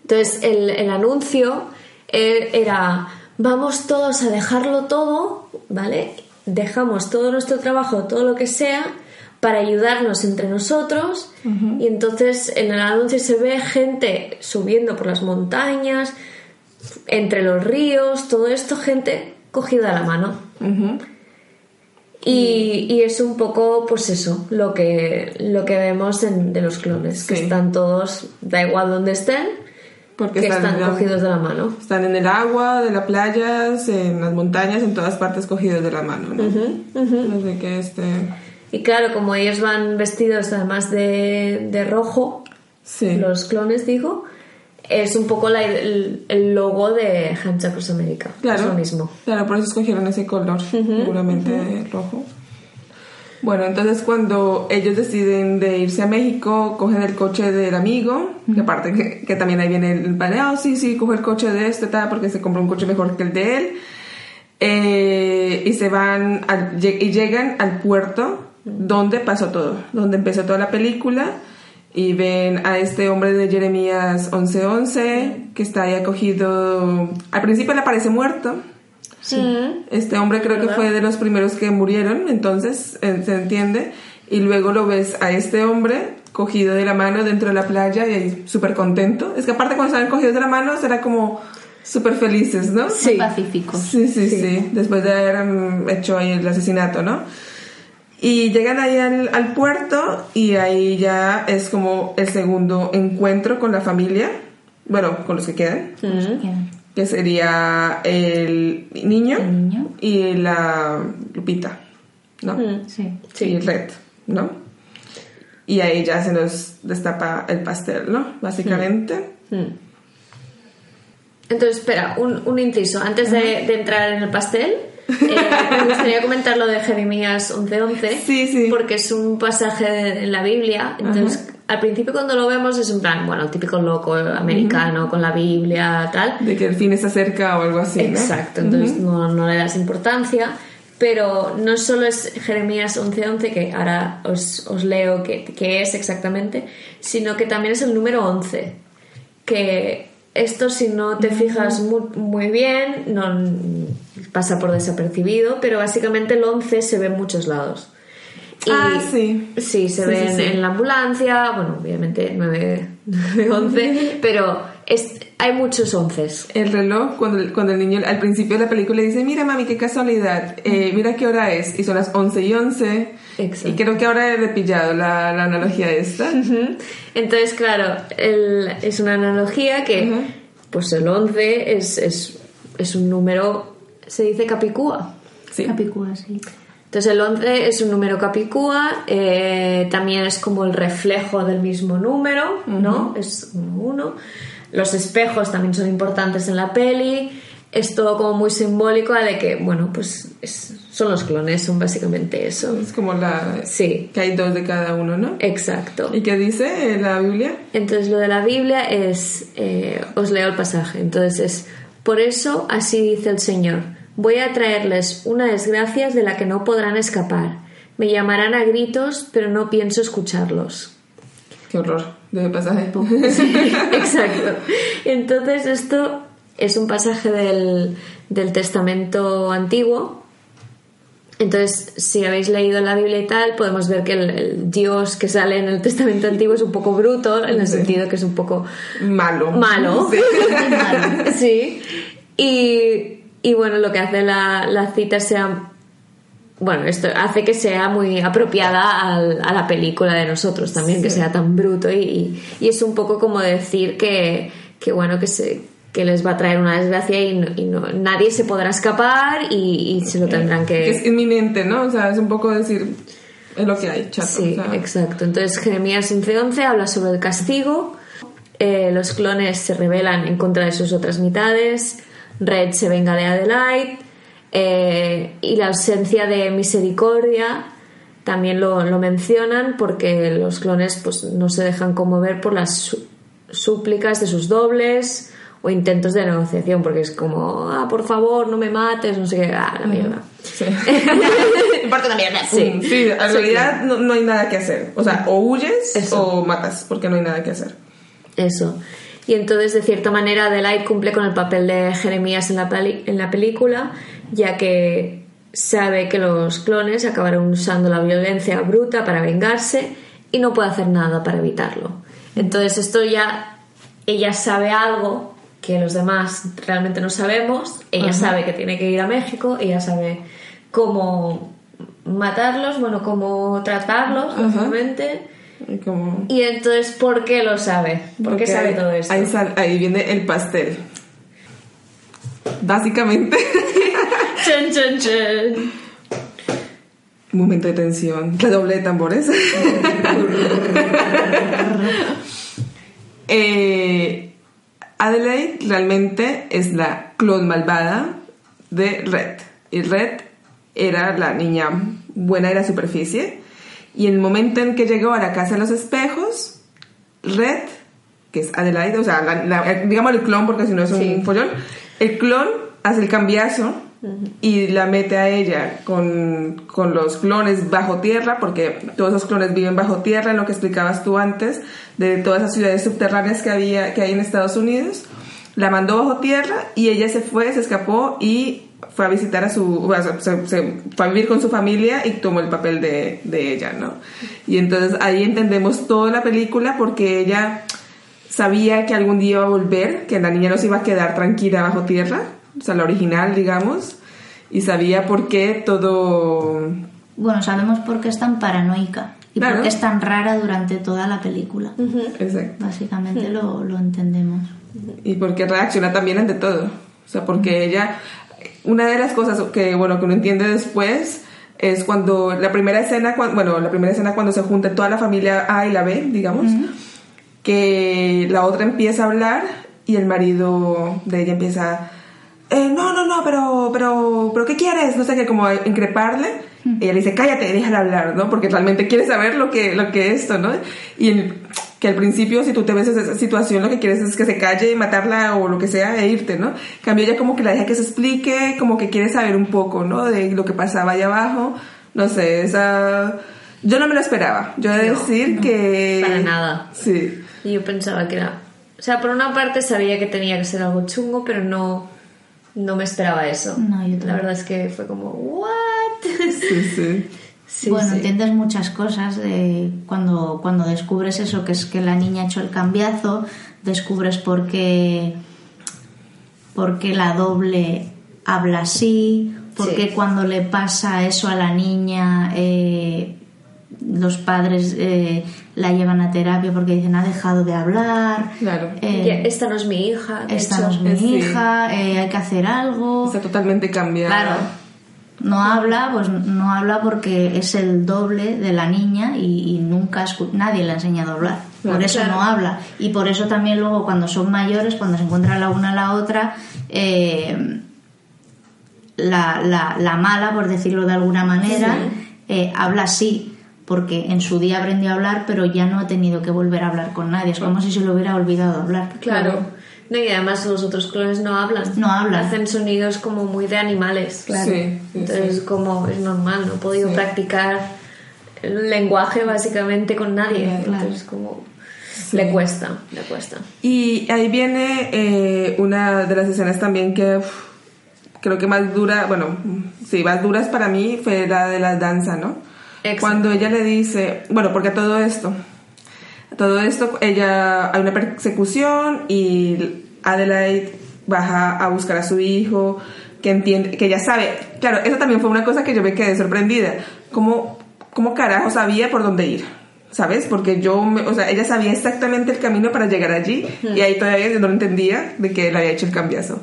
Entonces el, el anuncio eh, era, vamos todos a dejarlo todo, ¿vale? Dejamos todo nuestro trabajo, todo lo que sea, para ayudarnos entre nosotros y entonces en el anuncio se ve gente subiendo por las montañas, entre los ríos, todo esto, gente cogida a la mano. y, y, es un poco, pues eso, lo que, lo que vemos en, de los clones, que están todos, da igual donde estén, porque que están, cogidos de la mano. Están en el agua, de las playas, en las montañas, en todas partes cogidos de la mano, ¿no? que este... Y claro, como ellos van vestidos además de, de rojo, los clones digo, es un poco el, logo de Hansa Cruz América. Claro. Es lo mismo. Claro, por eso escogieron ese color, seguramente rojo. Bueno, entonces cuando ellos deciden de irse a México, cogen el coche del amigo, que aparte que, también ahí viene el paneo, oh, sí, sí, coge el coche de este, tal, porque se compró un coche mejor que el de él, eh, y se van, y llegan al puerto donde pasó todo, donde empezó toda la película y ven a este hombre de Jeremías 11:11 que está ahí acogido. Al principio le parece muerto. Sí. Este hombre creo que fue de los primeros que murieron, entonces eh, se entiende. Y luego lo ves a este hombre cogido de la mano dentro de la playa y ahí súper contento. Es que aparte cuando estaban cogidos de la mano será como súper felices, ¿no? Sí. Pacíficos. Sí, sí, sí, Después de haber mm, hecho ahí el asesinato, ¿no? Y llegan ahí al, puerto y ahí ya es como el segundo encuentro con la familia, bueno, con los que quedan, que sería el niño, y la Lupita, ¿no? Sí. Y el Red, ¿no? Y ahí ya se nos destapa el pastel, ¿no? Básicamente. Entonces, espera, un, un inciso. Antes de, de entrar en el pastel, eh, me gustaría comentar lo de Jeremías 11:11, sí, sí. porque es un pasaje en la Biblia. Entonces, al principio cuando lo vemos es un plan, bueno, el típico loco americano con la Biblia, tal. De que el fin está cerca o algo así. Exacto, entonces no, no, le das importancia. Pero no solo es Jeremías 11:11, que ahora os, os leo qué es exactamente, sino que también es el número 11, que esto si no te fijas muy, bien, no pasa por desapercibido, pero básicamente el 11 se ve en muchos lados. Ah, sí. Sí, se ve en, la ambulancia, bueno, obviamente 9, 11, pero hay muchos 11. El reloj, cuando, el, cuando el niño al principio de la película le dice, mira mami, qué casualidad, eh, mira qué hora es, y son las 11 y 11. Exacto. Y creo que ahora he repillado la, la analogía esta. Entonces, claro, es una analogía que, pues el 11 es, es, es, un número, se dice capicúa. Sí. Capicúa, sí. Entonces el 11 es un número capicúa, eh, también es como el reflejo del mismo número, ¿no? Es 1. Los espejos también son importantes en la peli es todo como muy simbólico de que, bueno, pues son los clones, son básicamente eso. Es como la... Sí. Que hay dos de cada uno, ¿no? Exacto. ¿Y qué dice la Biblia? Entonces lo de la Biblia es, eh, os leo el pasaje, entonces es, por eso así dice el Señor, voy a traerles una desgracia de la que no podrán escapar. Me llamarán a gritos, pero no pienso escucharlos. Qué horror de pasaje. exacto. Entonces esto es un pasaje del, Testamento Antiguo. Entonces, si habéis leído la Biblia y tal, podemos ver que el, Dios que sale en el Testamento Antiguo es un poco bruto, en el sentido que es un poco malo. Malo. Sí. Y, bueno, lo que hace la, cita sea bueno, esto hace que sea muy apropiada a la película de nosotros también, que sea tan bruto y, es un poco como decir que, que bueno, que se, que les va a traer una desgracia y, nadie se podrá escapar y, se lo tendrán que... Es inminente, ¿no? O sea, es un poco decir, es lo que hay, chato. Sí, exacto. Entonces Jeremías 11.11 habla sobre el castigo, eh, los clones se rebelan en contra de sus otras mitades, Red se venga de Adelaide eh, y la ausencia de misericordia también lo, lo, mencionan porque los clones pues, no se dejan conmover por las súplicas de sus dobles o intentos de negociación, porque es como, ah, por favor, no me mates, no sé qué, ah, la mierda. Sí. Parte la mierda. Sí, sí en realidad no, hay nada que hacer. O sea, o huyes o matas, porque no hay nada que hacer. Eso. Y entonces, de cierta manera, Adelaide cumple con el papel de Jeremías en la, en la película, ya que sabe que los clones acabarán usando la violencia bruta para vengarse y no puede hacer nada para evitarlo. Entonces esto ya, ella sabe algo que los demás realmente no sabemos, ella sabe que tiene que ir a México, ella sabe cómo matarlos, bueno, cómo tratarlos, obviamente. Y como- Y entonces, ¿por qué lo sabe? ¿Por qué porque sabe todo esto? Ahí, sal- ahí viene el pastel. Básicamente, chun, chun. un momento de tensión. Redoble de tambores. Eh, Adelaide realmente es la clon malvada de Red. Y Red era la niña buena de la superficie. Y en el momento en que llegó a la casa de los espejos, Red, que es Adelaide, o sea, la- la- digamos el clon porque si no es un Sí. follón, el clon hace el cambiazo y la mete a ella con, con los clones bajo tierra, porque todos esos clones viven bajo tierra, en lo que explicabas tú antes, de todas esas ciudades subterráneas que, había, que hay en Estados Unidos. La mandó bajo tierra y ella se fue, se escapó y fue a visitar a su, bueno, se, se fue a vivir con su familia y tomó el papel de, de ella, ¿no? Y entonces ahí entendemos toda la película porque ella sabía que algún día iba a volver, que la niña no se iba a quedar tranquila bajo tierra, o sea, la original, digamos, y sabía por qué todo... Bueno, sabemos por qué es tan paranoica y Claro. por qué es tan rara durante toda la película. Exacto. Básicamente lo, lo entendemos. Y por qué reacciona también ante todo. O sea, porque ella... Una de las cosas que, bueno, que uno entiende después es cuando la primera escena, cuan- bueno, la primera escena cuando se junta toda la familia A y la B, digamos, que la otra empieza a hablar y el marido de ella empieza, eh, no, no, no, pero, pero, pero, ¿qué quieres? No sé qué, como a increparle. Ella le dice, cállate, déjala hablar, ¿no? Porque realmente quiere saber lo que, lo que es esto, ¿no? Y el- que al principio, si tú te ves en esa situación, lo que quieres es que se calle, matarla o lo que sea e irte, ¿no? En Cambio, ella como que la deja que se explique, como que quiere saber un poco, ¿no? De lo que pasaba allá abajo. No sé, esa... Yo no me lo esperaba. Yo he de No, decir que... para nada. Sí. Y yo pensaba que era... O sea, por una parte sabía que tenía que ser algo chungo, pero no, no me esperaba eso. No, yo. La verdad es que fue como, ¿what? Sí, sí. Sí, bueno, sí. entiendes muchas cosas de cuando, cuando descubres eso, que es que la niña ha hecho el cambiazo, descubres por qué, por qué la doble habla así, por Sí. qué cuando le pasa eso a la niña eh, los padres eh, la llevan a terapia porque dicen ha dejado de hablar, Claro. eh, esta no es mi hija. esta hecho. no es mi Sí. hija, eh, hay que hacer algo. Está totalmente cambiada. Claro. No habla, pues no habla porque es el doble de la niña y, y nunca nadie le ha enseñado a hablar. Por Claro. eso Claro. no habla. Y por eso también luego cuando son mayores, cuando se encuentran la una a la otra, eh, la, la- la mala, por decirlo de alguna manera, eh, habla así. Porque en su día aprendió a hablar, pero ya no ha tenido que volver a hablar con nadie. Es como si se le hubiera olvidado hablar. Claro. No, y además los otros clones no hablan. No hablan. Hacen sonidos como muy de animales. Sí, sí, Entonces, sí. como es normal, no he podido Sí. practicar el lenguaje básicamente con nadie. Claro. Entonces, como le cuesta, le cuesta. Y ahí viene eh, una de las escenas también que uf, creo que más dura, bueno, sí, más duras para mí fue la de la danza, ¿no? Exacto. Cuando ella le dice, bueno, porque todo esto, todo esto, ella, hay una persecución y Adelaide baja a buscar a su hijo, que entiende, que ya sabe, claro, eso también fue una cosa que yo me quedé sorprendida, ¿cómo, cómo carajo sabía por dónde ir? ¿Sabes? Porque yo, me- o sea, ella sabía exactamente el camino para llegar allí y ahí todavía yo no entendía de que él había hecho el cambiazo.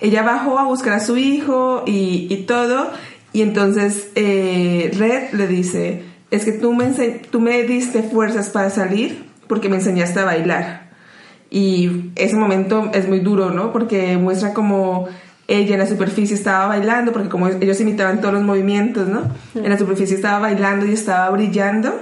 Ella bajó a buscar a su hijo y, y todo y entonces eh, Red le dice, es que tú me, tú me diste fuerzas para salir porque me enseñaste a bailar. Y ese momento es muy duro, ¿no? Porque muestra como ella en la superficie estaba bailando, porque como ellos imitaban todos los movimientos, ¿no? En la superficie estaba bailando y estaba brillando.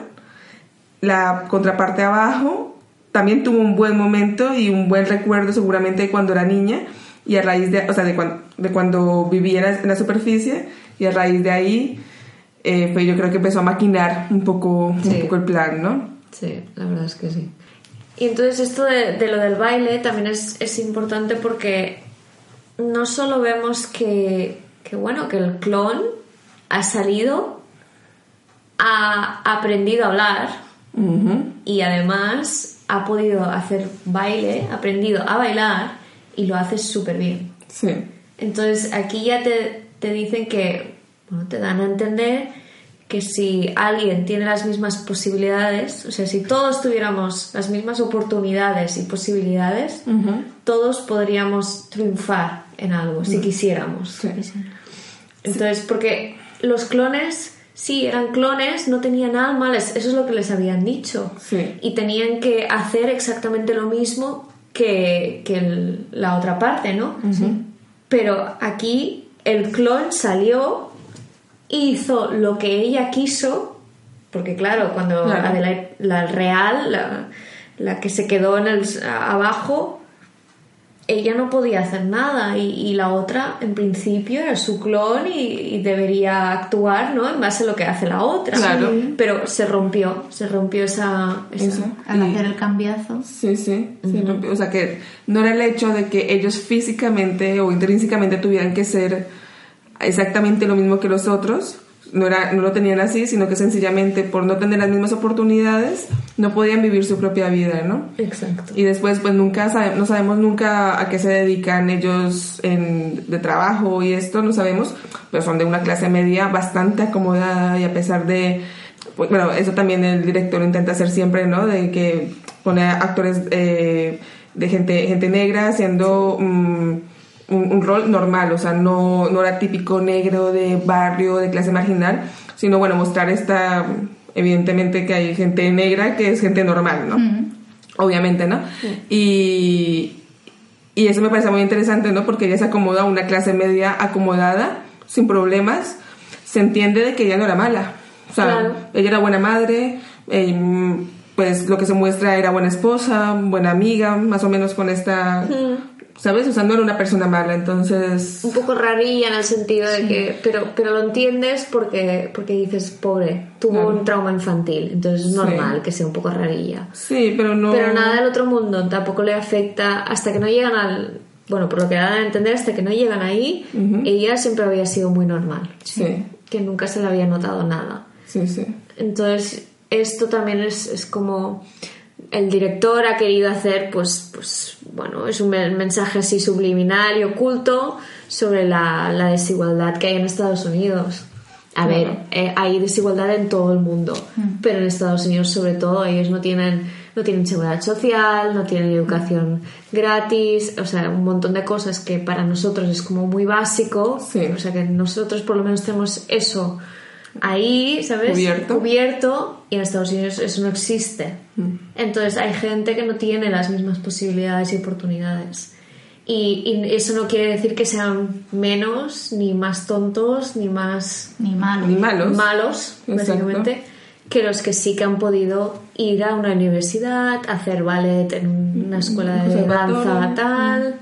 La contraparte abajo también tuvo un buen momento y un buen recuerdo seguramente de cuando era niña y a raíz de, o sea, de, cuan- de cuando vivía en la superficie y a raíz de ahí eh, pues yo creo que empezó a maquinar un poco, Sí. un poco el plan, ¿no? Sí, la verdad es que sí. Y entonces esto de, de lo del baile también es, es importante porque no solo vemos que, que, bueno, que el clon ha salido, ha aprendido a hablar y además ha podido hacer baile, ha aprendido a bailar y lo hace súper bien. Sí. Entonces aquí ya te, te dicen que, bueno, te dan a entender que si alguien tiene las mismas posibilidades, o sea, si todos tuviéramos las mismas oportunidades y posibilidades, todos podríamos triunfar en algo, si quisiéramos. Sí. Entonces, porque los clones, sí, eran clones, no tenían alma, eso es lo que les habían dicho. Sí. Y tenían que hacer exactamente lo mismo que, que el- la otra parte, ¿no? Pero aquí el clon salió, hizo lo que ella quiso, porque claro, cuando Claro. Adelaide- la real, la, la que se quedó en el, abajo, ella no podía hacer nada y, y la otra en principio era su clon y, y debería actuar ¿no? en base a lo que hace la otra Claro. pero se rompió se rompió esa, esa- Eso. Al Y- hacer el cambiazo. Sí, sí, sí, rompió. o sea que no era el hecho de que ellos físicamente o intrínsecamente tuvieran que ser exactamente lo mismo que los otros, no, era, no lo tenían así, sino que sencillamente por no tener las mismas oportunidades no podían vivir su propia vida, ¿no? exacto Y después pues nunca sabe- no sabemos nunca a qué se dedican ellos en, de trabajo y esto, no sabemos, pero son de una clase media bastante acomodada y a pesar de, pues, bueno, eso también el director intenta hacer siempre, ¿no? De que pone actores eh, de gente, gente negra haciendo... mm, un, un rol normal, o sea, no, no era típico negro de barrio, de clase marginal, sino bueno, mostrar esta, evidentemente que hay gente negra que es gente normal, ¿no? Obviamente, ¿no? Y, y eso me parece muy interesante, ¿no? Porque ella se acomoda a una clase media acomodada, sin problemas, se entiende de que ella no era mala, o sea, Claro. ella era buena madre, eh, pues lo que se muestra era buena esposa, buena amiga, más o menos con esta, ¿sabes? O sea, no era una persona mala, entonces... un poco rarilla en el sentido de que pero pero lo entiendes porque porque dices pobre tuvo Claro. un trauma infantil entonces es Sí. normal que sea un poco rarilla Sí, pero no... pero nada del otro mundo tampoco le afecta hasta que no llegan al bueno por lo que dan a entender hasta que no llegan ahí ella siempre había sido muy normal Sí, que nunca se le había notado nada sí, sí. entonces esto también es, es como el director ha querido hacer, pues, pues bueno, es un men- mensaje así subliminal y oculto sobre la, la desigualdad que hay en Estados Unidos. A Claro. ver, eh, hay desigualdad en todo el mundo, pero en Estados Unidos sobre todo ellos no tienen no tienen seguridad social, no tienen educación gratis, o sea, un montón de cosas que para nosotros es como muy básico, Sí. o sea que nosotros por lo menos tenemos eso ahí, ¿sabes? Cubierto. Cubierto, y en Estados Unidos eso no existe. Entonces hay gente que no tiene las mismas posibilidades y oportunidades. Y, y eso no quiere decir que sean menos, ni más tontos, ni más Ni malo. Ni malos. malos, básicamente, que los que sí que han podido ir a una universidad, hacer ballet en una escuela de danza tal.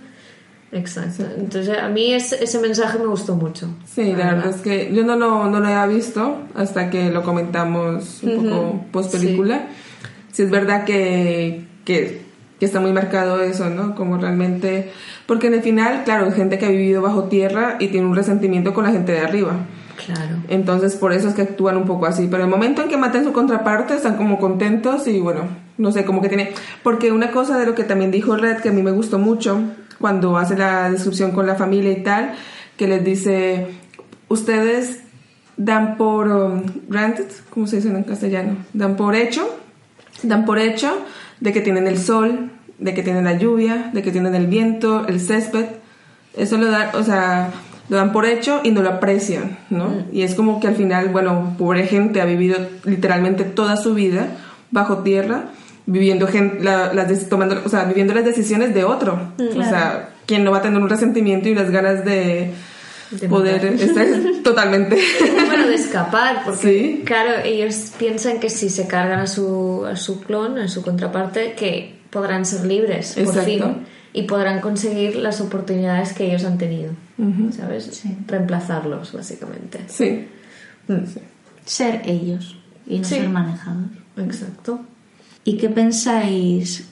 Exacto. Entonces a mí ese, ese mensaje me gustó mucho. Sí, la verdad es que yo no lo, no lo había visto hasta que lo comentamos un poco post película. Sí. es verdad que, que, que está muy marcado eso, ¿no? Como realmente... Porque en el final, claro, hay gente que ha vivido bajo tierra y tiene un resentimiento con la gente de arriba. Claro. Entonces por eso es que actúan un poco así. Pero el momento en que matan su contraparte están como contentos y bueno, no sé, como que tiene... Porque una cosa de lo que también dijo Red que a mí me gustó mucho cuando hace la descripción con la familia y tal, que les dice, ustedes dan por um, granted, ¿cómo se dice en castellano? Dan por hecho, dan por hecho de que tienen el sol, de que tienen la lluvia, de que tienen el viento, el césped. Eso lo dan, o sea, lo dan por hecho y no lo aprecian, ¿no? Y es como que al final, bueno, pobre gente ha vivido literalmente toda su vida bajo tierra, viviendo gen- la- las tomando, o sea, viviendo las decisiones de otro. O sea, quien no va a tener un resentimiento y las ganas de, De poder estar totalmente bueno, de escapar, porque Sí. claro, ellos piensan que si se cargan a su, a su clon, a su contraparte, que podrán ser libres, por fin, y podrán conseguir las oportunidades que ellos han tenido, ¿sabes? Reemplazarlos, básicamente. Sí. Ser ellos y no Sí. ser manejados. Exacto. ¿Y qué pensáis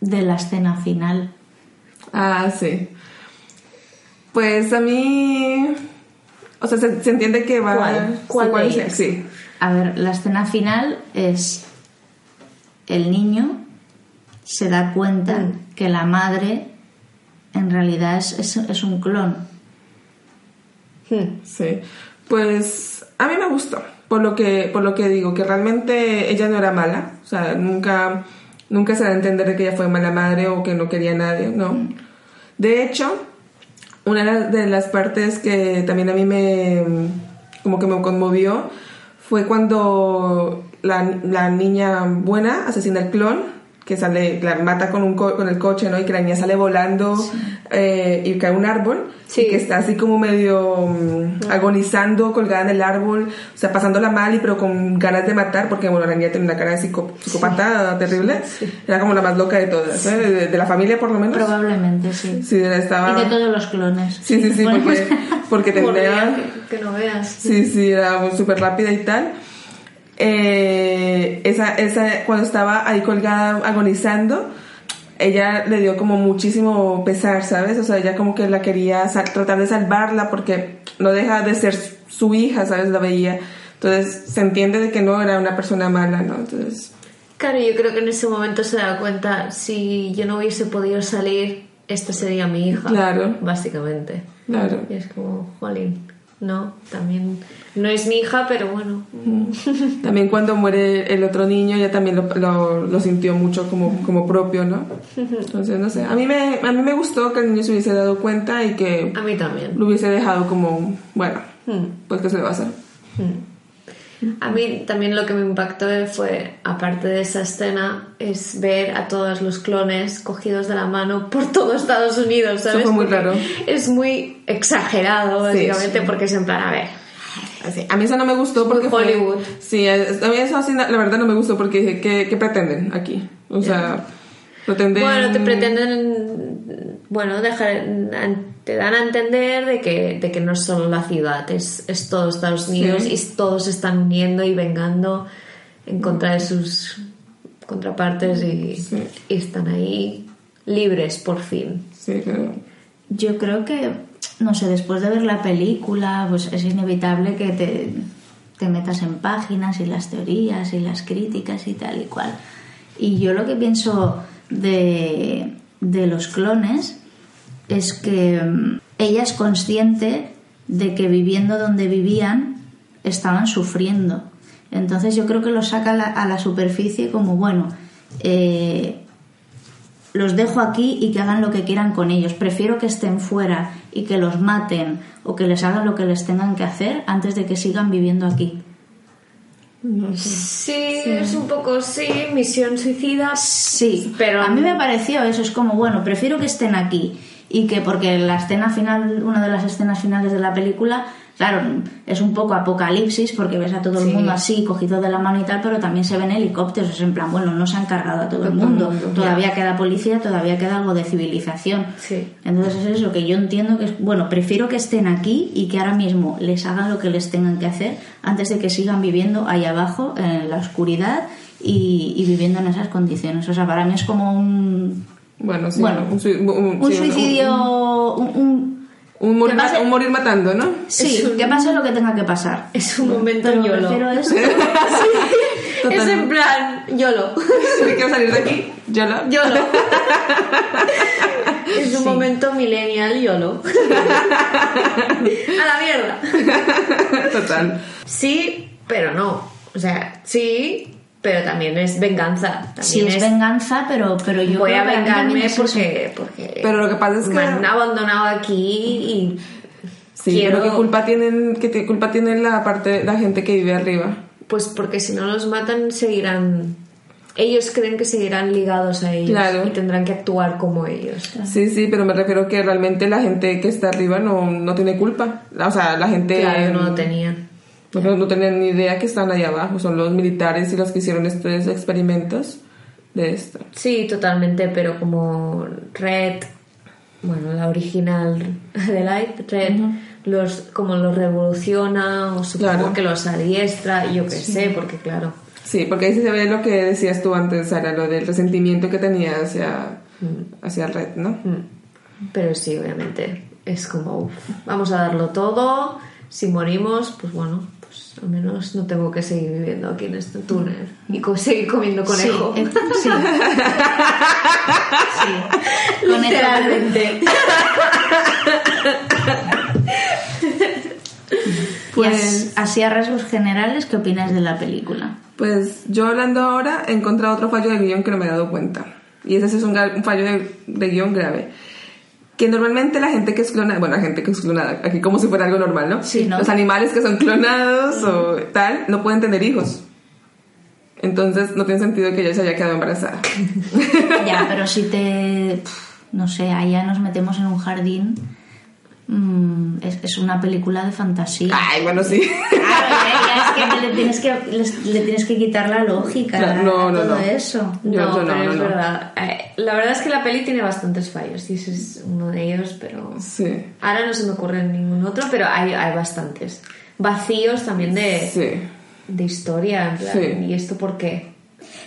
de la escena final? Ah, sí. Pues a mí, O sea, se, se entiende que va... ¿Cuál? ¿Cuál sí, de ser, ellas? Sí. A ver, la escena final es el niño se da cuenta Mm. que la madre en realidad es, es- es un clon. Hmm. Sí, pues a mí me gustó, por lo que, por lo que digo, que realmente ella no era mala, o sea, nunca, nunca se da a entender de que ella fue mala madre o que no quería a nadie, ¿no? De hecho, una de las- de las partes que también a mí me, como que me conmovió, fue cuando la, la niña buena asesina al clon, que sale, la mata con, un co- con el coche, ¿no? Y que la niña sale volando eh, y cae un árbol. Sí. Y que está así como medio mm, agonizando, colgada en el árbol, o sea, pasándola mal y pero con ganas de matar, porque bueno, la niña tiene una cara de psico- psicópata terrible. Era como la más loca de todas, ¿eh? de, de la familia por lo menos. Probablemente, sí. Sí, estaba... Y de todos los clones. Sí, sí, sí, porque, porque tendría... que, que no veas. Sí, sí, era súper rápida y tal. Eh, esa, esa, cuando estaba ahí colgada agonizando, ella le dio como muchísimo pesar, ¿sabes? O sea, ella como que la quería tratar de salvarla porque no deja de ser su hija, ¿sabes? La veía. Entonces se entiende de que no era una persona mala, ¿no? Entonces, Claro, yo creo que en ese momento se da cuenta, si yo no hubiese podido salir, esta sería mi hija. Claro. Básicamente. claro. Y es como, jolín, no, también no es mi hija, pero bueno. También cuando muere el otro niño, ella también lo, lo, lo sintió mucho como, como propio, ¿no? Entonces, no sé. A mí, me, a mí me gustó que el niño se hubiese dado cuenta y que A mí también. lo hubiese dejado como, bueno, Hmm. pues que se le va a hacer. A mí también lo que me impactó fue, aparte de esa escena, es ver a todos los clones cogidos de la mano por todo Estados Unidos, ¿sabes? fue muy raro. Es muy exagerado, básicamente, sí. porque es en plan, a ver, Así. A mí eso no me gustó porque fue- Hollywood. Sí, a mí eso así, la verdad no me gustó porque dije, ¿qué, qué pretenden aquí? O sea, pretenden... Bueno, te pretenden, bueno, dejar, te dan a entender de que, de que no es solo la ciudad, es, es todo Estados Unidos Sí. y todos se están uniendo y vengando en contra de sus contrapartes y, Sí. y están ahí libres por fin. Sí, claro. Yo creo que, no sé, después de ver la película, pues es inevitable que te, te metas en páginas y las teorías y las críticas y tal y cual. Y yo lo que pienso de, de los clones es que mm, ella es consciente de que viviendo donde vivían estaban sufriendo. Entonces yo creo que lo saca a la, a la superficie como, bueno, eh, los dejo aquí y que hagan lo que quieran con ellos. Prefiero que estén fuera y que los maten o que les hagan lo que les tengan que hacer antes de que sigan viviendo aquí. Sí, es un poco, sí, misión suicida. Sí, pero a mí me pareció eso, es como, bueno, prefiero que estén aquí y que porque la escena final, una de las escenas finales de la película, claro, es un poco apocalipsis porque ves a todo el Sí. mundo así, cogido de la mano y tal, pero también se ven helicópteros, es en plan, bueno, no se han cargado a todo el Todo el mundo, mundo, todavía queda policía, todavía queda algo de civilización. Sí. Entonces es eso que yo entiendo que es, bueno, prefiero que estén aquí y que ahora mismo les hagan lo que les tengan que hacer antes de que sigan viviendo ahí abajo en la oscuridad y, y viviendo en esas condiciones. O sea, para mí es como un, Bueno, sí. Bueno, un, un- un sí, suicidio, un, un- Un, morir, pase- un morir matando, ¿no? sí, un- que pase lo que tenga que pasar. Es un momento Pero YOLO. prefiero eso. Es en plan YOLO. Si quiero salir de aquí, yo lo... YOLO. es un momento millennial YOLO. A la mierda. Total. Sí, pero no. O sea, sí, pero también es venganza. También Sí, es venganza, pero, pero yo Voy creo a vengarme es porque, porque Pero lo que pasa es que... me han abandonado aquí y Sí, quiero- pero ¿qué culpa tienen, qué culpa tienen la parte, la gente que vive arriba? Pues porque si no los matan seguirán... Ellos creen que seguirán ligados a ellos Claro. y tendrán que actuar como ellos. Sí, sí, pero me refiero que realmente la gente que está arriba no, no tiene culpa. O sea, la gente Claro, no lo tenían. Pues no, no tenían ni idea que están ahí abajo. Son los militares y los que hicieron estos experimentos de esto. Sí, totalmente, pero como Red, bueno, la original de Light, Red, los, como los revoluciona o supongo Claro. que los adiestra, yo qué sé, porque claro, Sí, porque ahí se ve lo que decías tú antes, Sara, lo del resentimiento que tenía hacia, hacia Red, ¿no? mm, pero sí, obviamente, es como, uf, vamos a darlo todo, si morimos, pues bueno, pues al menos no tengo que seguir viviendo aquí en este túnel y co- seguir comiendo conejo. Sí, eh, sí. Literalmente. Pues, as- así a rasgos generales, ¿qué opinas de la película? pues yo hablando ahora he encontrado otro fallo de guion que no me he dado cuenta. Y ese es un fallo de, de guion grave. Que normalmente la gente que es clonada, bueno, la gente que es clonada, aquí como si fuera algo normal, ¿no? Sí, ¿no? Los animales que son clonados o tal, no pueden tener hijos. Entonces no tiene sentido que ella se haya quedado embarazada. Ya, pero si te. No sé, allá nos metemos en un jardín. Mm, es, es una película de fantasía. Ay, bueno, sí. Claro, es que le tienes que, le tienes que quitar la lógica Claro, no, a no, todo no. eso. Yo- no, yo pero es verdad. Eh, la verdad es que la peli tiene bastantes fallos y ese es uno de ellos, pero Sí. ahora no se me ocurre ningún otro, pero hay, hay bastantes. Vacíos también de, Sí. de historia, en plan, Sí. ¿y esto por qué?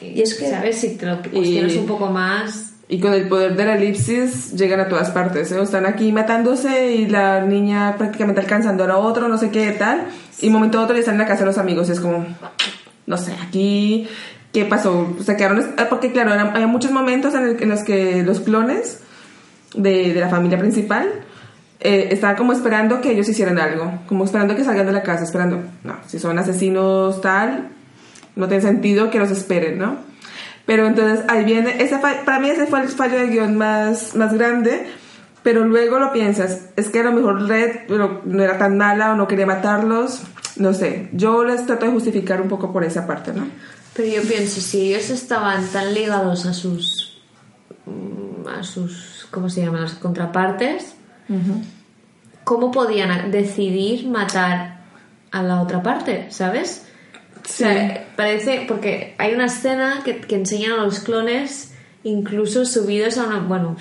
Y es que- ¿Sabes? Si te lo cuestionas Y- un poco más... Y con el poder de la elipsis llegan a todas partes. ¿eh? Están aquí matándose y la niña prácticamente alcanzando a la otro, no sé qué tal. Y momento a otro ya están en la casa de los amigos. Es como, no sé, aquí, ¿qué pasó? Se quedaron. ah, Porque, claro, eran- había muchos momentos en, el- en los que los clones de, de la familia principal eh, estaban como esperando que ellos hicieran algo. Como esperando que salgan de la casa, esperando. No, si son asesinos tal, no tiene sentido que los esperen, ¿no? Pero entonces ahí viene, para mí ese fue el fallo de guion más, más grande, pero luego lo piensas, es que a lo mejor Red pero no era tan mala o no quería matarlos, no sé, yo les trato de justificar un poco por esa parte, ¿no? Pero yo pienso, si ellos estaban tan ligados a sus... mm, a sus... ¿cómo se llaman? Las contrapartes, ¿cómo podían decidir matar a la otra parte? ¿Sabes? O sea, parece, porque hay una escena que, que enseñan a los clones incluso subidos a una, bueno,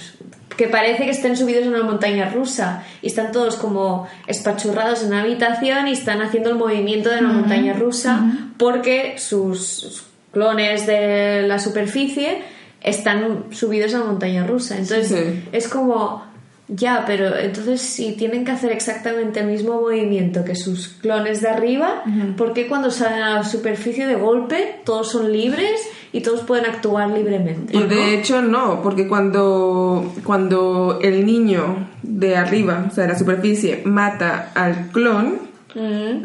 que parece que estén subidos a una montaña rusa y están todos como espachurrados en una habitación y están haciendo el movimiento de la montaña rusa porque sus, sus clones de la superficie están subidos a la montaña rusa. Entonces Sí. es como, ya, pero entonces si tienen que hacer exactamente el mismo movimiento que sus clones de arriba, ¿por qué cuando salen a la superficie de golpe todos son libres y todos pueden actuar libremente? Y de hecho no, porque cuando, cuando el niño de arriba, o sea, de la superficie, mata al clon,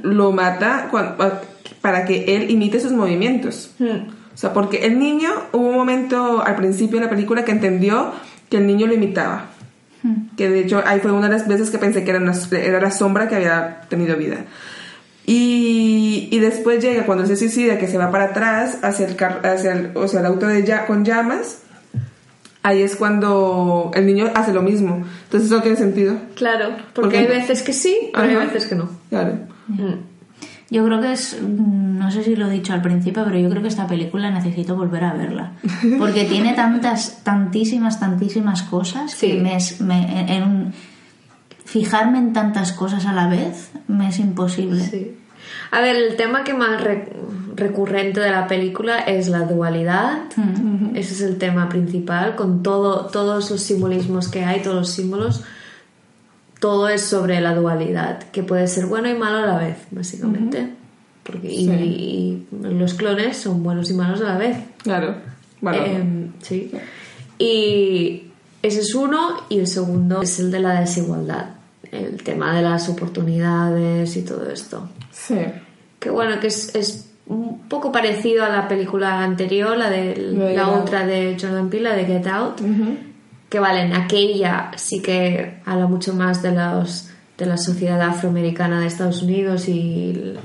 lo mata para que él imite sus movimientos. O sea, porque el niño, hubo un momento al principio de la película que entendió que el niño lo imitaba. Que de hecho ahí fue una de las veces que pensé que era, una- era la sombra que había tenido vida. Y, y después llega cuando se suicida, que se va para atrás hacia el, car- hacia el, o sea, el auto de ya, con llamas. Ahí es cuando el niño hace lo mismo. Entonces no tiene sentido. Claro, porque Porque- hay veces que sí, pero hay Ajá. veces que no. Claro. Yo creo que es, mm, no sé si lo he dicho al principio, pero yo creo que esta película necesito volver a verla. Porque tiene tantas, tantísimas, tantísimas cosas Sí. que me me- en, fijarme en tantas cosas a la vez me es imposible. Sí. A ver, el tema que más re- recurrente de la película es la dualidad. Ese es el tema principal, con todo, todos los simbolismos que hay, todos los símbolos. Todo es sobre la dualidad, que puede ser bueno y malo a la vez, básicamente. Porque, y- y, los clones son buenos y malos a la vez. Claro. Bueno, Em, sí. Y ese es uno, y el segundo es el de la desigualdad. El tema de las oportunidades y todo esto. sí. Que bueno, que es, es un poco parecido a la película anterior, la de La la otra de Jordan Peele, la de Get Out. Que vale, en aquella sí que habla mucho más de los de la sociedad afroamericana de Estados Unidos y l-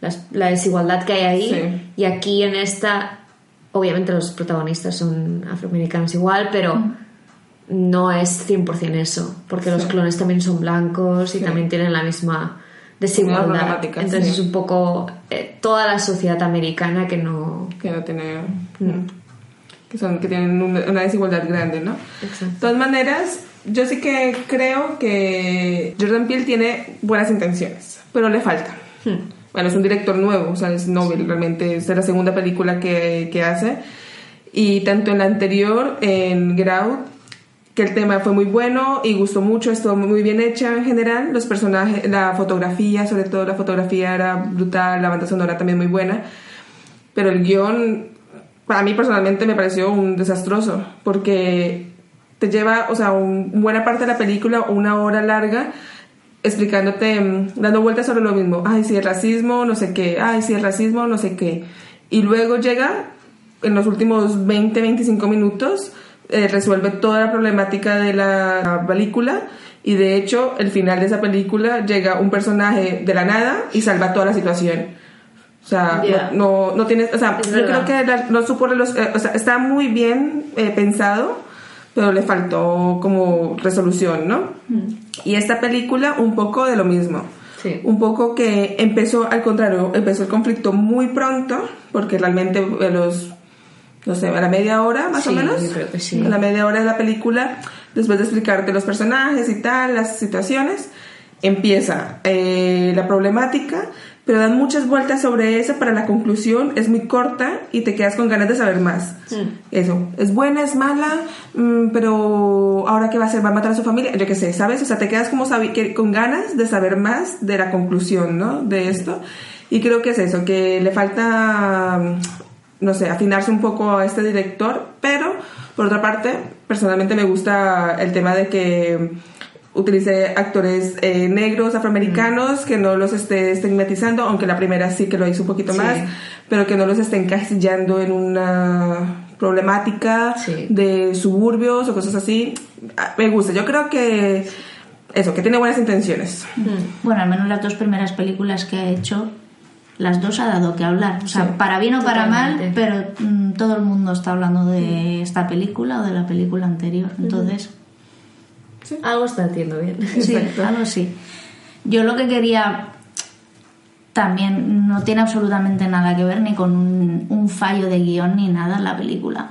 las- la desigualdad que hay ahí. Sí. Y aquí en esta, obviamente los protagonistas son afroamericanos igual, pero no es 100% eso, porque los clones también son blancos y Sí. también tienen la misma desigualdad. Entonces sí. es un poco eh, toda la sociedad americana que no... Que no tiene... Que, son, que tienen un- una desigualdad grande, ¿no? Exacto. De todas maneras, yo sí que creo que Jordan Peele tiene buenas intenciones, pero le falta. Bueno, es un director nuevo, o sea, es Nobel, realmente es la segunda película que, que hace. Y tanto en la anterior, en Get Out, que el tema fue muy bueno y gustó mucho, estuvo muy bien hecha en general, los personajes, la fotografía, sobre todo la fotografía era brutal, la banda sonora también muy buena, pero el guion para mí personalmente me pareció un desastroso, porque te lleva, o sea, un, buena parte de la película, una hora larga, explicándote, mm, dando vueltas sobre lo mismo, ay, si el racismo, no sé qué, ay, si el racismo, no sé qué, y luego llega en los últimos 20, 25 minutos, eh, resuelve toda la problemática de la película. Y de hecho el final de esa película llega un personaje de la nada y salva toda la situación. O sea, no, no, tienes, o sea, yo creo que no supone los, eh, o sea, está muy bien eh, pensado, pero le faltó como resolución, ¿no? Mm. Y esta película un poco de lo mismo. Sí. Un poco que empezó al contrario, empezó el conflicto muy pronto, porque realmente los no sé, a la media hora más o menos. creo que sí. A la media hora de la película, después de explicarte los personajes y tal, las situaciones, empieza eh, la problemática, pero dan muchas vueltas sobre eso para la conclusión, es muy corta y te quedas con ganas de saber más. Eso, es buena, es mala, mm, pero ahora qué va a hacer, va a matar a su familia, yo qué sé, ¿sabes? O sea, te quedas como con ganas de saber más de la conclusión, ¿no? De esto. Y creo que es eso, que le falta no sé, afinarse un poco a este director, pero por otra parte, personalmente me gusta el tema de que utilice actores eh, negros, afroamericanos, que no los esté estigmatizando, aunque la primera sí que lo hizo un poquito más, pero que no los esté encasillando en una problemática de suburbios o cosas así. Ah, me gusta, yo creo que eso, que tiene buenas intenciones. Bueno, al menos las dos primeras películas que ha hecho las dos ha dado que hablar. O sea, para bien o para mal, pero mm, todo el mundo está hablando de esta película o de la película anterior. Entonces. Algo está haciendo bien. Sí, algo sí. Yo lo que quería también no tiene absolutamente nada que ver ni con un, un fallo de guion ni nada en la película.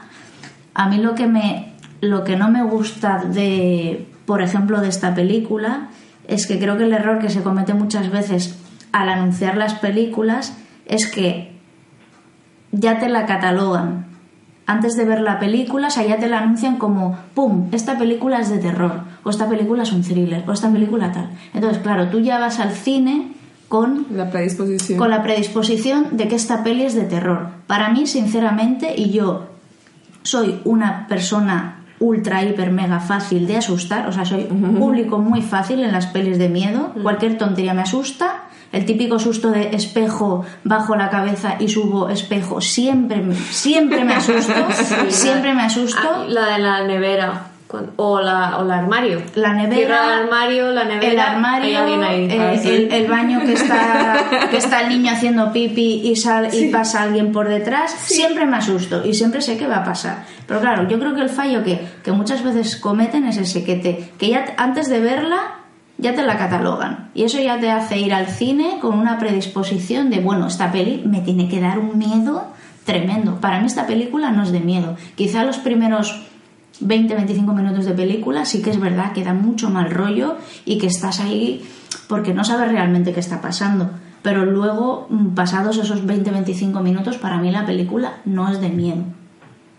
A mí lo que me lo que no me gusta de, por ejemplo, de esta película es que creo que el error que se comete muchas veces al anunciar las películas es que ya te la catalogan. Antes de ver la película, o sea, ya te la anuncian como, ¡pum!, esta película es de terror, o esta película es un thriller, o esta película tal. Entonces, claro, tú ya vas al cine con la predisposición. Con la predisposición de que esta peli es de terror. Para mí, sinceramente, y yo soy una persona ultra, hiper, mega fácil de asustar, o sea, soy un público muy fácil en las pelis de miedo, cualquier tontería me asusta el típico susto de espejo bajo la cabeza y subo espejo, siempre, siempre me asusto, siempre me asusto. Ah, la de la nevera. O la, o la armario. La nevera. el armario, la nevera. El armario. Eh, ah, el, baño que está, que está el niño haciendo pipi y, sal, y pasa alguien por detrás. Siempre me asusto y siempre sé qué va a pasar. Pero claro, yo creo que el fallo que, que muchas veces cometen es ese, que, te, que ya antes de verla ya te la catalogan. Y eso ya te hace ir al cine con una predisposición de, bueno, esta peli me tiene que dar un miedo tremendo. Para mí esta película no es de miedo. Quizá los primeros 20-25 minutos de película sí que es verdad que da mucho mal rollo y que estás ahí porque no sabes realmente qué está pasando. Pero luego, mm, pasados esos 20-25 minutos, para mí la película no es de miedo.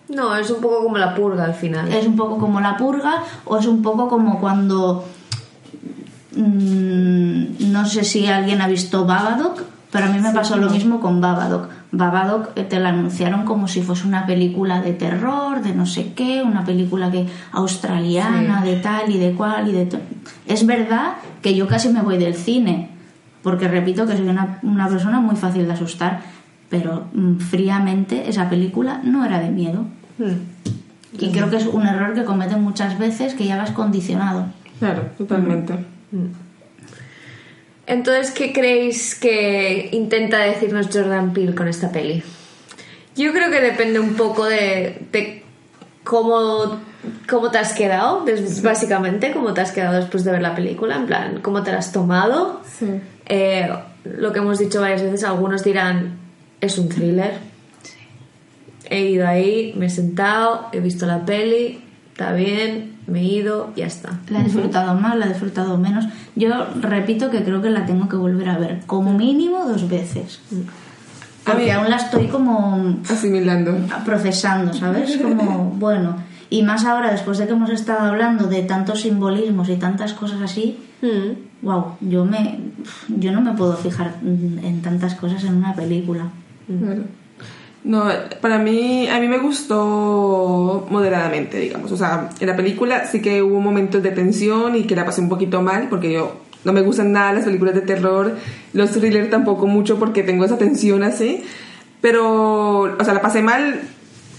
No, es un poco como la purga al final. Es un poco como la purga o es un poco como cuando Mm, no sé si alguien ha visto Babadook, pero a mí me pasó lo mismo con Babadook. Babadook eh, te la anunciaron como si fuese una película de terror, de no sé qué, una película que australiana, de tal y de cual y de Es verdad que yo casi me voy del cine, porque repito que soy una, una persona muy fácil de asustar, pero mm, fríamente esa película no era de miedo. Hmm. Y creo que es un error que cometen muchas veces que ya vas condicionado. Claro, totalmente. Entonces, ¿qué creéis que intenta decirnos Jordan Peele con esta peli? Yo creo que depende un poco de, cómo, cómo te has quedado, básicamente, cómo te has quedado después de ver la película, en plan, cómo te la has tomado. Eh, lo que hemos dicho varias veces, algunos dirán, es un thriller. He ido ahí, me he sentado, he visto la peli, está bien, me he ido, ya está. La he disfrutado más, la he disfrutado menos. Yo repito que creo que la tengo que volver a ver, como mínimo dos veces. Porque aún la estoy como asimilando, procesando, ¿sabes? Como, bueno. Y más ahora, después de que hemos estado hablando de tantos simbolismos y tantas cosas así, wow, yo, me, yo no me puedo fijar en tantas cosas en una película. No, para mí, a mí me gustó moderadamente, digamos. O sea, en la película sí que hubo momentos de tensión y que la pasé un poquito mal, porque yo no me gustan nada las películas de terror, los thrillers tampoco mucho porque tengo esa tensión así. Pero, o sea, la pasé mal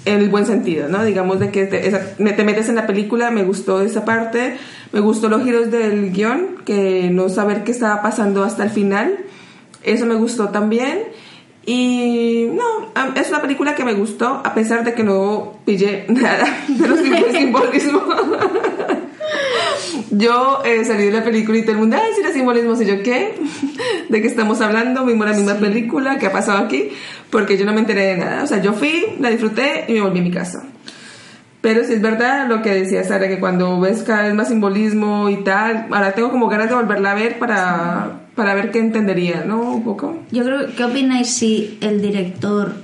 en el buen sentido, ¿no? Digamos de que te, te, metes en la película, me gustó esa parte, me gustó los giros del guion, que no saber qué estaba pasando hasta el final, eso me gustó también. Y no, es una película que me gustó, a pesar de que no pillé nada de los simbolismos. yo eh, salí de la película y todo el mundo, ay, si los simbolismos, y yo, ¿qué? ¿De qué estamos hablando? Vimos la misma película, ¿qué ha pasado aquí? Porque yo no me enteré de nada. O sea, yo fui, la disfruté y me volví a mi casa. Pero sí es verdad lo que decía Sara, que cuando ves cada vez más simbolismo y tal, ahora tengo como ganas de volverla a ver para, para ver qué entendería, ¿no? Un poco. Yo creo, ¿qué opináis si el director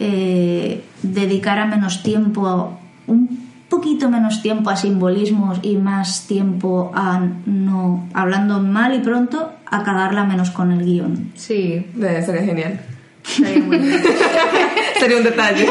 eh, dedicara menos tiempo, un poquito menos tiempo a simbolismos y más tiempo a no, hablando mal y pronto, a cagarla menos con el guion? Sí. sería genial. Sería, un detalle.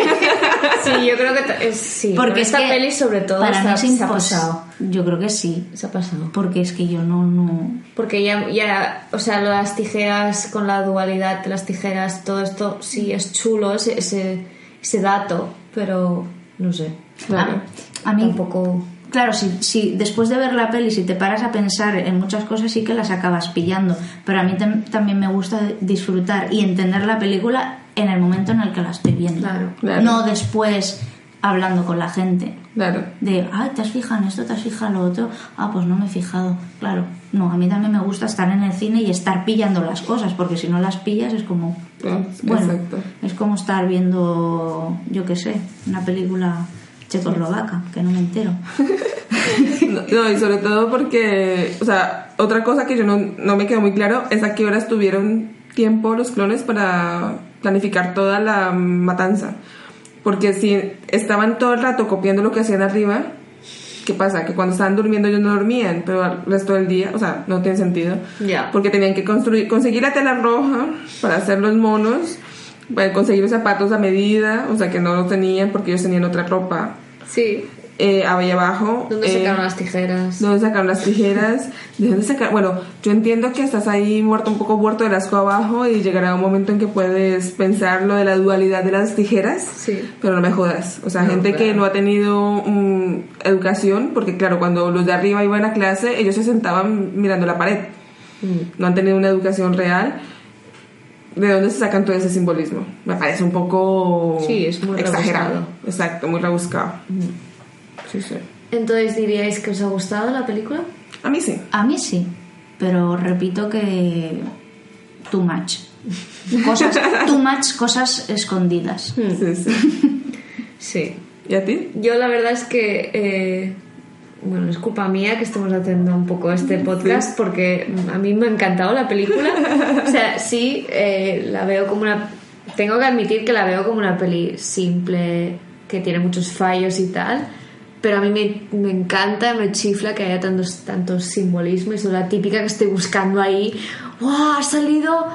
Sí, yo creo que es, sí. Porque esta peli sobre todo para mí se ha pasado. Yo creo que sí. Se ha pasado. Porque es que yo no no porque ya ya, o sea, las tijeras con la dualidad de las tijeras, todo esto sí es chulo ese ese, ese dato, pero no sé. Claro. A, mí tampoco claro, si, si, después de ver la peli, si te paras a pensar en muchas cosas, sí que las acabas pillando. Pero a mí también me gusta disfrutar y entender la película en el momento en el que la estoy viendo. No después hablando con la gente. Claro. De, ah, ¿te has fijado en esto? ¿Te has fijado en lo otro? Ah, pues no me he fijado. Claro. No, a mí también me gusta estar en el cine y estar pillando las cosas, porque si no las pillas es como. Ah, bueno, es como estar viendo, yo qué sé, una película checoslovaca, que no me entero. no, y sobre todo porque, o sea, otra cosa que yo no, no me quedó muy claro es a qué horas tuvieron tiempo los clones para planificar toda la matanza. Porque si estaban todo el rato copiando lo que hacían arriba, ¿qué pasa? Que cuando estaban durmiendo ellos no dormían, pero el resto del día, o sea, no tiene sentido. Ya. Porque tenían que construir, conseguir la tela roja para hacer los monos conseguir zapatos a medida, o sea que no los tenían porque ellos tenían otra ropa. Sí. Eh, ahí abajo. ¿Dónde eh, sacaron las tijeras? ¿Dónde sacaron las tijeras? ¿De dónde sacaron? Bueno, yo entiendo que estás ahí muerto, un poco muerto del asco abajo y llegará un momento en que puedes pensar lo de la dualidad de las tijeras. Sí. Pero no me jodas. O sea, gente que no ha tenido educación, porque claro, cuando los de arriba iban a clase, ellos se sentaban mirando la pared. Mm. No han tenido una educación real ¿De dónde se sacan todo ese simbolismo? Me parece un poco sí, es muy exagerado. Exacto, muy rebuscado. Sí, sí. Entonces, ¿diríais que os ha gustado la película? A mí sí. A mí sí, pero repito que too much. Cosas, too much, cosas escondidas. Sí, sí. sí. ¿Y a ti? Yo la verdad es que eh, bueno, es culpa mía que estemos haciendo un poco este podcast porque a mí me ha encantado la película. O sea, sí, eh, la veo como una... Tengo que admitir que la veo como una peli simple, que tiene muchos fallos y tal, pero a mí me, me encanta, me chifla que haya tantos, tantos simbolismos soy la típica que estoy buscando ahí. ¡Wow! Ha salido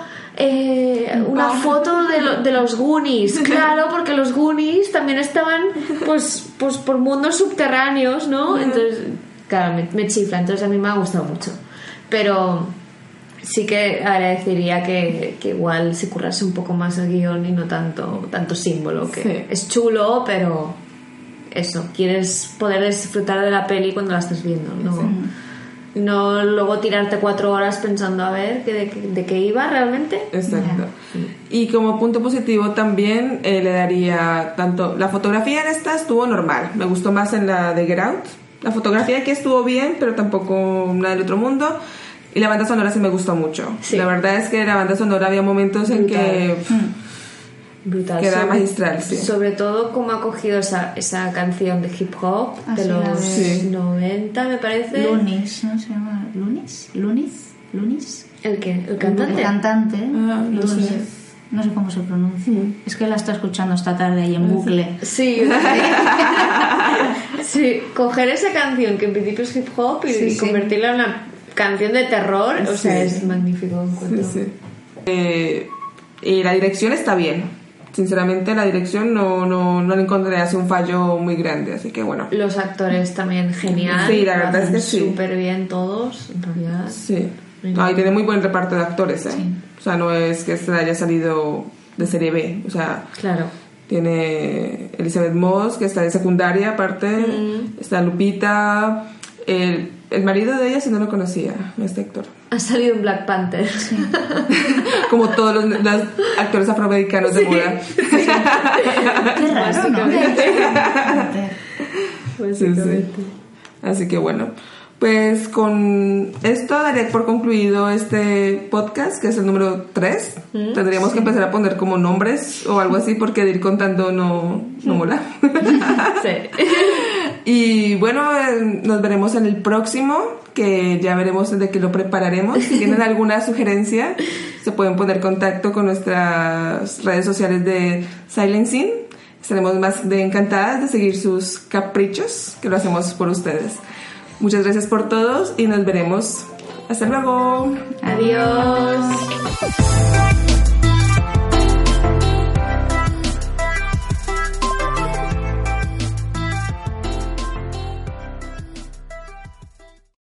eh, una foto de, de, los Goonies, claro, porque los Goonies también estaban pues, pues por mundos subterráneos, ¿no? Entonces, claro, me, chifla, entonces a mí me ha gustado mucho. Pero sí que agradecería que, que igual se currase un poco más el guion y no tanto, tanto símbolo, que es chulo, pero eso, quieres poder disfrutar de la peli cuando la estás viendo, ¿no? No luego tirarte cuatro horas pensando a ver de, qué iba realmente. Exacto. Y como punto positivo también eh, le daría tanto la fotografía en esta estuvo normal, me gustó más en la de Get Out. La fotografía aquí estuvo bien, pero tampoco nada del otro mundo. Y la banda sonora sí me gustó mucho. La verdad es que la banda sonora había momentos en que... Mm. Brutal. Queda magistral, sí. Sobre todo cómo ha cogido esa, esa canción de hip hop de los 90, me parece. Lunis, ¿no se llama? ¿Lunis? ¿Lunis? ¿Lunis? ¿El qué? ¿El cantante? El cantante. Ah, no sé. no sé cómo se pronuncia. Es que la está escuchando esta tarde ahí en bucle. Sí, sí, coger esa canción que en principio es hip hop y, Sí, y sí. convertirla en una canción de terror, o sea, Sí. es magnífico. Sí, encuentro. sí. Eh, y la dirección está bien. Sinceramente, la dirección no, no, no le encontré así un fallo muy grande, así que bueno. Los actores también genial. Sí, la verdad es que sí. Súper bien todos, en realidad. Sí. No, y tiene muy buen reparto de actores, ¿eh? Sí. O sea, no es que este haya salido de serie B. O sea, Claro. tiene Elizabeth Moss, que está de secundaria aparte. Mm. Está Lupita. El, el marido de ella, si no lo conocía, este actor. Ha salido en Black Panther. Como todos los, los actores afroamericanos de moda. Qué raro, ¿no? Sí, sí. Así que bueno, pues con esto daré por concluido este podcast, que es el número 3. Tendríamos que empezar a poner como nombres o algo así, porque de ir contando no, no mola. Sí. y bueno, eh, nos veremos en el próximo, que ya veremos de qué lo prepararemos. Si tienen alguna sugerencia, se pueden poner en contacto con nuestras redes sociales de Silencing. Estaremos más de encantadas de seguir sus caprichos, que lo hacemos por ustedes. Muchas gracias por todos y nos veremos. Hasta luego. Adiós.